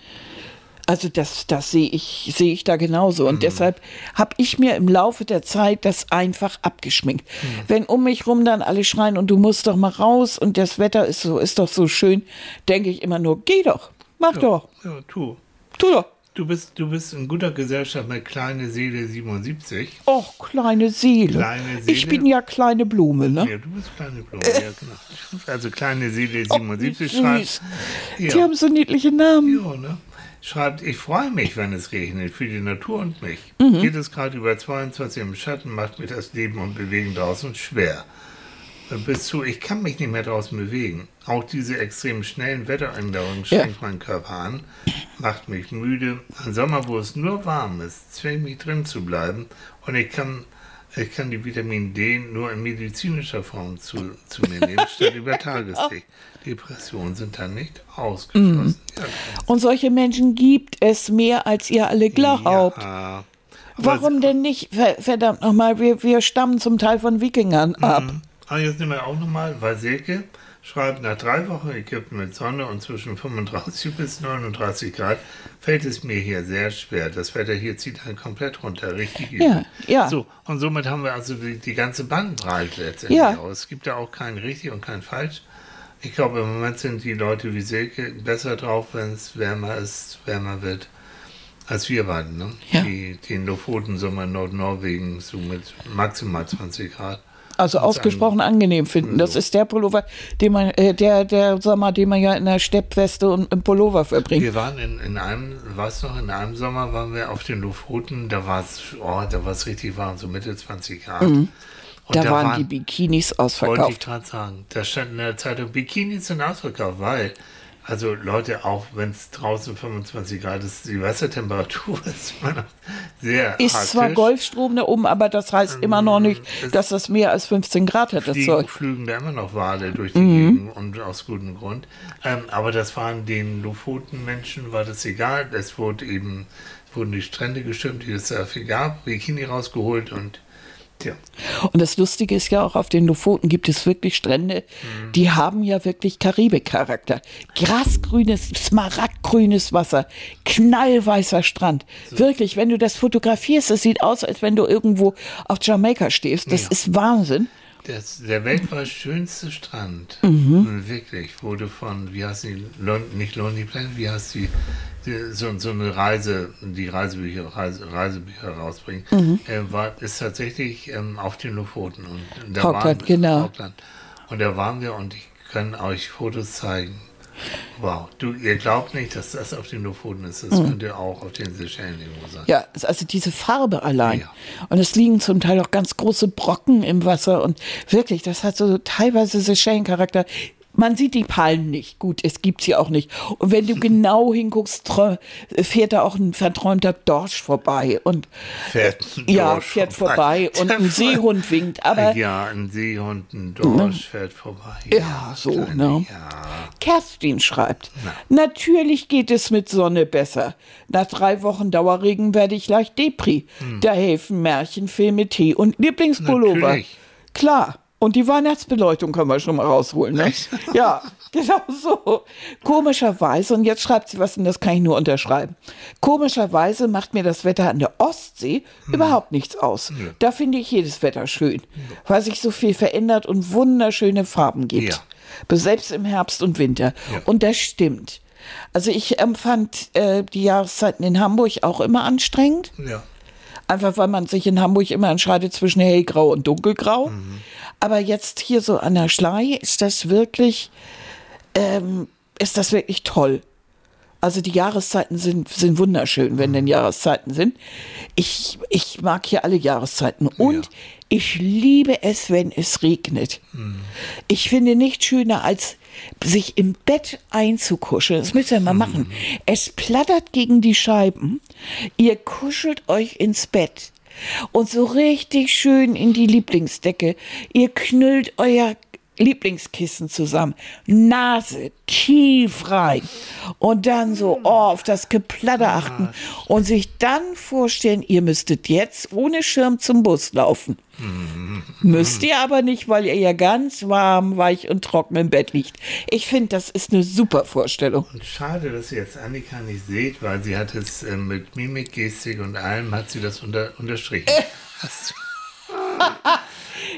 Ja. Also das, das sehe ich, sehe ich da genauso. Mhm. Und deshalb habe ich mir im Laufe der Zeit das einfach abgeschminkt. Mhm. Wenn um mich rum dann alle schreien und du musst doch mal raus und das Wetter ist so, ist doch so schön, denke ich immer nur, geh doch, mach doch, Ja, tu. tu doch. Du bist, du bist in guter Gesellschaft mit kleine Seele 77. Och, kleine Seele. Kleine Ich Seele. bin ja kleine Blume, ne? Ja, du bist kleine Blume, ja, genau. Also kleine Seele Och, 77 wie schreibt. süß. Ja. Die haben so niedliche Namen. Ja, ne? schreibt, ich freue mich, wenn es regnet, für die Natur und mich. Mhm. Geht es gerade über 22 im Schatten, macht mir das Leben und Bewegen draußen schwer. Bis zu, ich kann mich nicht mehr draußen bewegen. Auch diese extrem schnellen Wetteränderungen Ja. schränkt meinen Körper an, macht mich müde. Ein Sommer, wo es nur warm ist, zwingt mich drin zu bleiben und ich kann, ich kann die Vitamin D nur in medizinischer Form zu, zu mir nehmen, statt über Tageslicht. Depressionen sind dann nicht ausgeschlossen. Ja, Und solche Menschen gibt es mehr, als ihr alle glaubt. Ja. Warum denn nicht? Ver- Verdammt nochmal, wir, wir stammen zum Teil von Wikingern ab. Ah, jetzt nehmen wir auch nochmal, weil Silke schreibt, nach drei Wochen Ägypten mit Sonne und zwischen 35 bis 39 Grad fällt es mir hier sehr schwer. Das Wetter hier zieht dann komplett runter, richtig übel. Ja, ja. So, und somit haben wir also die, die ganze Bandbreite letztendlich Ja. auch. Es gibt ja auch kein richtig und kein falsch. Ich glaube, im Moment sind die Leute wie Silke besser drauf, wenn es wärmer ist, wärmer wird, als wir beiden. Ne? Ja. Die, den Lofoten-Sommer in Nordnorwegen, so mit maximal 20 Grad. Also ausgesprochen angenehm finden. Das ist der Pullover, den man, äh, der, der Sommer, den man ja in der Steppweste und im Pullover verbringt. Wir waren in, in einem, weißt du noch, in einem Sommer waren wir auf den Lofoten, da war es, oh, da war es richtig warm, so Mitte 20 Grad. Mhm. Da, waren die Bikinis wollte ich ausverkauft. gerade sagen, da stand in der Zeitung, Bikinis sind ausverkauft, weil, also Leute, auch wenn es draußen 25 Grad ist, die Wassertemperatur ist immer noch sehr Ist zwar arktisch. Golfstrom da oben, aber das heißt immer noch nicht, dass das mehr als 15 Grad hat, das fliegen, Zeug. flügen da immer noch Wale durch die Mhm. Gegend und aus gutem Grund. Ähm, aber das waren den Lofoten-Menschen, war das egal. Es wurde eben, wurden die Strände gestimmt, die es dafür gab, Bikini rausgeholt und tja, Und das Lustige ist ja auch, auf den Lofoten gibt es wirklich Strände, Mhm. die haben ja wirklich Karibik-Charakter. Grasgrünes, smaragdgrünes Wasser, knallweißer Strand. Wirklich, wenn du das fotografierst, es sieht aus, als wenn du irgendwo auf Jamaika stehst. Das Ja. ist Wahnsinn. Das, der weltweit schönste Strand, Mhm. wirklich, wurde von, wie heißt die, Lon, nicht Lonely Planet, wie heißt die, die so, so eine Reise, die Reisebücher, Reise, Reisebücher rausbringen, Mhm. äh, war, ist tatsächlich ähm, auf den Lofoten. Und da Auckland, waren, genau. Und da waren wir und ich kann euch Fotos zeigen. Wow, du, ihr glaubt nicht, dass das auf den Lofoten ist. Das könnte auch auf den Seychellen irgendwo sein. Mhm. Ja, es- also diese Farbe allein. Ja. Und es liegen zum Teil auch ganz große Brocken im Wasser. Und wirklich, das hat so teilweise Seychellen-Charakter. Man sieht die Palmen nicht. Gut, es gibt sie auch nicht. Und wenn du genau hinguckst, fährt da auch ein verträumter Dorsch vorbei. Und Fährt ein ja, Dorsch fährt vorbei. Und ein Seehund winkt. Aber Ja, ein Seehund, ein Dorsch fährt vorbei. Ja, so, kleine- ne? Ja. Kerstin schreibt, natürlich geht es mit Sonne besser. Nach drei Wochen Dauerregen werde ich leicht Depri. Da helfen Märchenfilme, Tee und Lieblingspullover. Natürlich. Klar. Und die Weihnachtsbeleuchtung können wir schon mal rausholen, ne? Ja, genau so. Komischerweise, und jetzt schreibt sie was, und das kann ich nur unterschreiben. Komischerweise macht mir das Wetter an der Ostsee Hm. überhaupt nichts aus. Da finde ich jedes Wetter schön, weil sich so viel verändert und wunderschöne Farben gibt. Ja. Selbst im Herbst und Winter. Ja. Und das stimmt. Also ich empfand äh, die Jahreszeiten in Hamburg auch immer anstrengend. Ja. Einfach weil man sich in Hamburg immer entscheidet zwischen hellgrau und dunkelgrau. Mhm. Aber jetzt hier so an der Schlei ist das wirklich, ähm, ist das wirklich toll. Also die Jahreszeiten sind, sind wunderschön, wenn Mhm. denn Jahreszeiten sind. Ich, ich mag hier alle Jahreszeiten. Und Ja. Ich liebe es, wenn es regnet. Mhm. Ich finde nichts schöner, als sich im Bett einzukuscheln. Das müsst ihr mal machen. Es plattert gegen die Scheiben. Ihr kuschelt euch ins Bett. Und so richtig schön in die Lieblingsdecke. Ihr knüllt euer Lieblingskissen zusammen. Nase tief rein. Und dann so oh, auf das Geplatter achten. Und sich dann vorstellen, ihr müsstet jetzt ohne Schirm zum Bus laufen. Müsst ihr aber nicht, weil ihr ja ganz warm, weich und trocken im Bett liegt. Ich finde, das ist eine super Vorstellung. Und schade, dass ihr jetzt Annika nicht seht, weil sie hat es äh, mit Mimik, Gestik und allem hat sie das unter, unterstrichen. Hast du-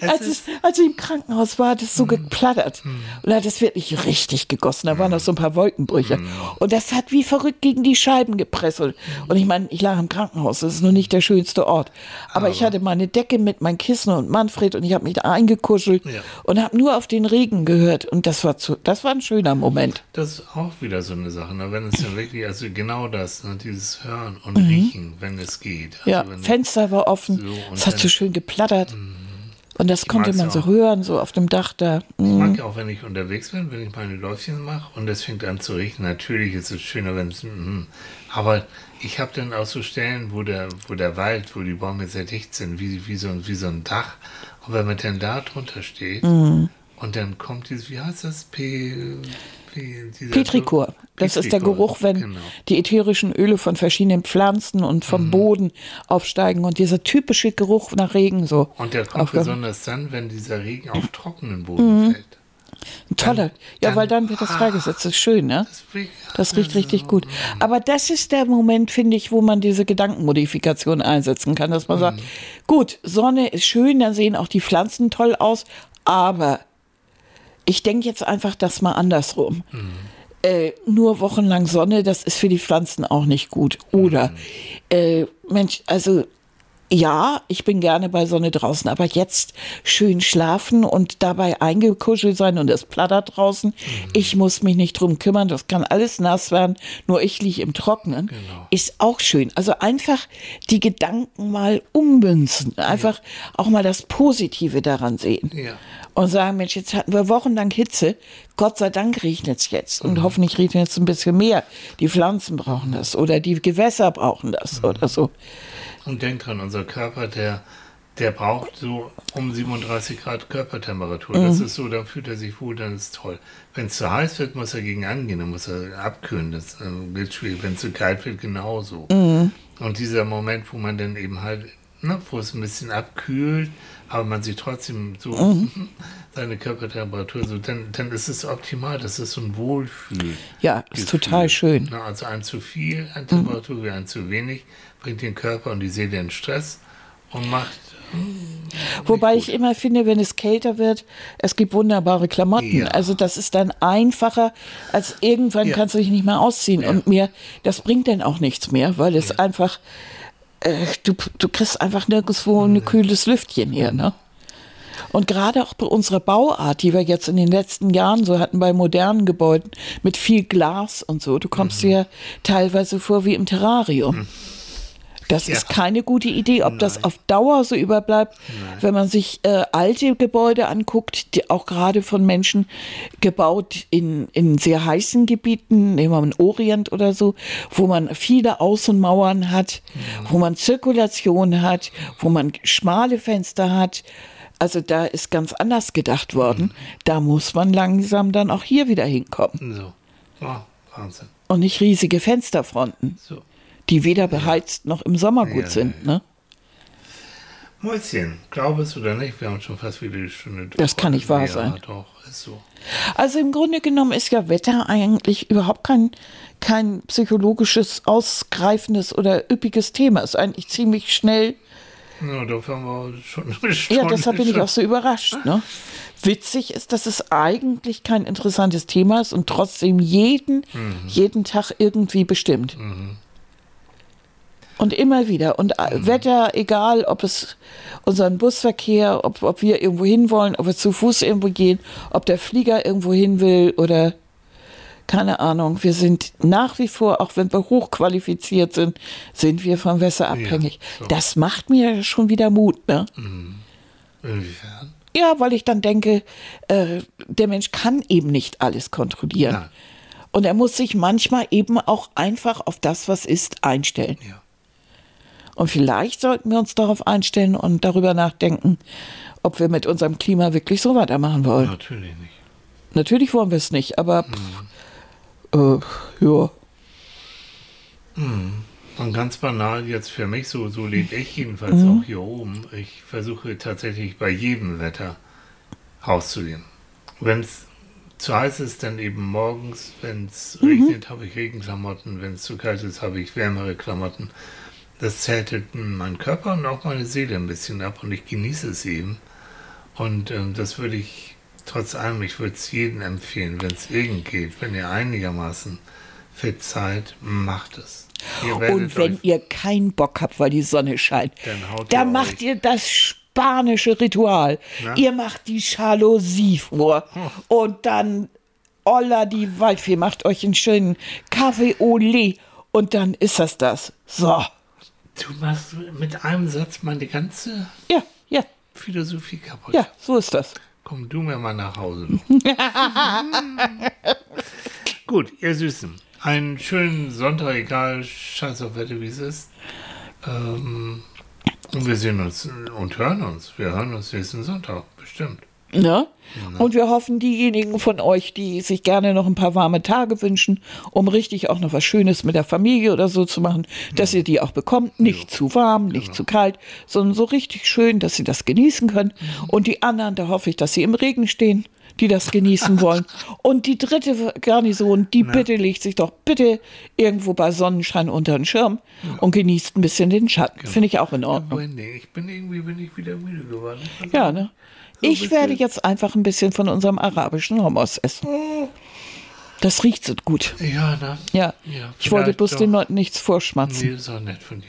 als, es, als ich im Krankenhaus war, hat es so geplattert. Und da hat es wirklich richtig gegossen. Da waren noch so ein paar Wolkenbrüche. Und das hat wie verrückt gegen die Scheiben gepresselt. Und ich meine, ich lag im Krankenhaus. Das ist nur nicht der schönste Ort. Aber, ich hatte meine Decke mit, mein Kissen und Manfred und ich habe mich da eingekuschelt Ja. und habe nur auf den Regen gehört. Und das war, zu, das war ein schöner Moment. Das ist auch wieder so eine Sache. Ne? Wenn es dann wirklich, also genau das, ne? dieses Hören und Riechen, wenn es geht. Also Mhm. Ja, Fenster war offen. So, es hat so schön geplattert. Und das konnte mag's man so hören, so auf dem Dach da. Ich Mhm. mag ja auch, wenn ich unterwegs bin, wenn ich meine Läufchen mache und es fängt an zu riechen. Natürlich ist es schöner, wenn es. mm, Aber ich habe dann auch so Stellen, wo der, wo der Wald, wo die Bäume sehr dicht sind, wie, wie, so, ein- wie so ein Dach. Und wenn man dann da drunter steht Mhm. und dann kommt dieses, wie heißt das? P, P, dieser- Petrichor. Das ist der Geruch, wenn Genau. die ätherischen Öle von verschiedenen Pflanzen und Mhm. vom Boden aufsteigen und dieser typische Geruch nach Regen so. Und der kommt besonders dann, wenn dieser Regen auf trockenen Boden Mhm. fällt. Toller. Ja, dann- weil dann wird das freigesetzt. Das ist schön, ne? Das riecht- Das richtig gut. Mhm. Aber das ist der Moment, finde ich, wo man diese Gedankenmodifikation einsetzen kann, dass man sagt, gut, Sonne ist schön, dann sehen auch die Pflanzen toll aus, aber ich denke jetzt einfach das mal andersrum. Äh, nur wochenlang Sonne, das ist für die Pflanzen auch nicht gut. Oder, äh, Mensch, also ja, ich bin gerne bei Sonne draußen, aber jetzt schön schlafen und dabei eingekuschelt sein und es plattert draußen. Ich muss mich nicht drum kümmern, das kann alles nass werden, nur ich liege im Trockenen. Genau. Ist auch schön. Also einfach die Gedanken mal ummünzen, einfach auch mal das Positive daran sehen. Ja. Und sagen, Mensch, jetzt hatten wir wochenlang Hitze, Gott sei Dank regnet es jetzt und hoffentlich regnet es ein bisschen mehr. Die Pflanzen brauchen das oder die Gewässer brauchen das oder so. Und denk dran, unser Körper, der, der braucht so um 37 Grad Körpertemperatur. Das Mhm. ist so, dann fühlt er sich wohl, dann ist toll. Wenn es zu heiß wird, muss er gegen angehen, dann muss er abkühlen. Das äh, wird schwierig. Wenn es zu kalt wird, genauso. Mhm. Und dieser Moment, wo man dann eben halt, ne, wo es ein bisschen abkühlt, aber man sich trotzdem so Mhm. seine Körpertemperatur so, dann, dann ist es optimal. Das ist so ein Wohlfühl. Ja, ist Gefühl. total schön. Na, also ein zu viel an Temperatur wie ein zu wenig bringt den Körper und die Seele in Stress und macht. Wobei ich immer finde, wenn es kälter wird, es gibt wunderbare Klamotten. Ja. Also das ist dann einfacher, als irgendwann Ja. kannst du dich nicht mehr ausziehen. Ja. Und mir, das bringt dann auch nichts mehr, weil es einfach, äh, du, du kriegst einfach nirgendwo ein kühles Lüftchen hier, ne? Und gerade auch bei unserer Bauart, die wir jetzt in den letzten Jahren so hatten bei modernen Gebäuden mit viel Glas und so, du kommst dir teilweise vor wie im Terrarium. Das Ja. ist keine gute Idee, ob das auf Dauer so überbleibt, wenn man sich äh, alte Gebäude anguckt, die auch gerade von Menschen gebaut in, in sehr heißen Gebieten, nehmen wir mal den Orient oder so, wo man viele Außenmauern hat, wo man Zirkulation hat, wo man schmale Fenster hat. Also da ist ganz anders gedacht worden. Da muss man langsam dann auch hier wieder hinkommen. So. Oh, Wahnsinn. Und nicht riesige Fensterfronten, So. die weder beheizt noch im Sommer gut Ja, sind. Ne? Mäuschen, glaube es oder nicht, wir haben schon fast wieder die Stunde durch. Das kann nicht wahr ja, sein. doch, ist so. Also im Grunde genommen ist ja Wetter eigentlich überhaupt kein, kein psychologisches, ausgreifendes oder üppiges Thema. Ist eigentlich ziemlich schnell. Ja, dafür haben wir schon eine Stunde. Ja, deshalb bin ich auch so überrascht. Ne? Witzig ist, dass es eigentlich kein interessantes Thema ist und trotzdem jeden, jeden Tag irgendwie bestimmt. Und immer wieder. Und äh, Wetter, egal, ob es unseren Busverkehr, ob, ob wir irgendwo hin wollen, ob wir zu Fuß irgendwo gehen, ob der Flieger irgendwo hin will oder keine Ahnung. Wir sind nach wie vor, auch wenn wir hochqualifiziert sind, sind wir vom Wetter abhängig. so. Das macht mir schon wieder Mut, ne? Inwiefern? Ja, weil ich dann denke, äh, der Mensch kann eben nicht alles kontrollieren. Nein. Und er muss sich manchmal eben auch einfach auf das, was ist, einstellen. Ja. Und vielleicht sollten wir uns darauf einstellen und darüber nachdenken, ob wir mit unserem Klima wirklich so weitermachen wollen. Natürlich nicht. Natürlich wollen wir es nicht, aber pff, äh, ja. Und ganz banal jetzt für mich, so, so lebe ich jedenfalls Mhm. auch hier oben. Ich versuche tatsächlich bei jedem Wetter rauszugehen. Wenn es zu heiß ist, dann eben morgens. Wenn es Mhm. regnet, habe ich Regenklamotten. Wenn es zu kalt ist, habe ich wärmere Klamotten. Das zärtet meinen Körper und auch meine Seele ein bisschen ab und ich genieße es eben. Und ähm, das würde ich trotz allem, ich würde es jedem empfehlen, wenn es irgend geht, wenn ihr einigermaßen fit seid, macht es. Und wenn ihr keinen Bock habt, weil die Sonne scheint, Dann macht euch. ihr das spanische Ritual. Na? Ihr macht die Jalousie vor. Oh. Und dann, Olla, die Waldfee, macht euch einen schönen Kaffee au lait. Und dann ist das das. So. Du machst mit einem Satz meine ganze Ja, ja, Philosophie kaputt. ja, so ist das. Komm du mir mal nach Hause. Gut, ihr Süßen. Einen schönen Sonntag, egal, scheiß auf Wetter, wie es ist. Ähm, und wir sehen uns und hören uns. Wir hören uns nächsten Sonntag, bestimmt. Ne? Und wir hoffen, diejenigen von euch, die sich gerne noch ein paar warme Tage wünschen, um richtig auch noch was Schönes mit der Familie oder so zu machen, dass ihr die auch bekommt. Nicht zu warm, nicht zu kalt, sondern so richtig schön, dass sie das genießen können. Und die anderen, da hoffe ich, dass sie im Regen stehen, die das genießen wollen. Und die dritte Garnison, die bitte legt sich doch bitte irgendwo bei Sonnenschein unter den Schirm und genießt ein bisschen den Schatten. Finde ich auch in Ordnung. Ich bin irgendwie bin ich wieder müde geworden. Ja, ne? So Ich werde jetzt einfach ein bisschen von unserem arabischen Hummus essen. Das riecht so gut. Ja, ne? Ja. Ja, ich wollte bloß doch. den Leuten nichts vorschmatzen. Nee, das ist auch nett von dir.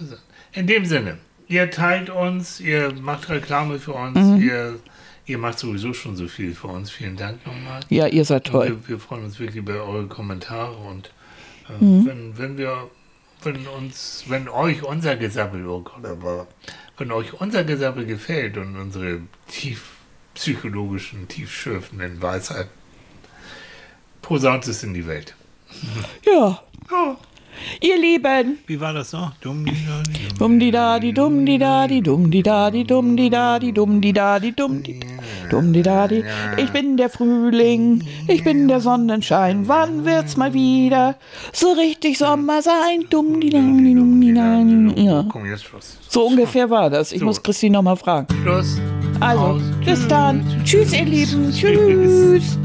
Also, In dem Sinne, ihr teilt uns, ihr macht Reklame für uns, Mhm. ihr, ihr macht sowieso schon so viel für uns. Vielen Dank nochmal. Ja, ihr seid toll. Wir, wir freuen uns wirklich über eure Kommentare und äh, Mhm. wenn, wenn wir, wenn uns, wenn euch unser Gesabbel, wenn euch unser Gesabbel gefällt und unsere tief psychologischen, tiefschürfenden Weisheit, posaunt es in die Welt. Ja. Oh, Ihr Lieben. wie war das noch? Dumm, die, da, die, dumm, die da, die dumm die da, die dumm die da, die dumm die da, die dumm die da, die dumm die dumm die da, die. Ich bin der Frühling, ich bin der Sonnenschein. Wann wird's mal wieder so richtig Sommer sein? Dumm die da, die dumm die da, die. Ja. Komm, jetzt Schluss. So ungefähr war das. Ich So. muss Christine noch mal fragen. Schluss. Also, Aus. bis dann. Tschüss, ihr Lieben. Tschüss.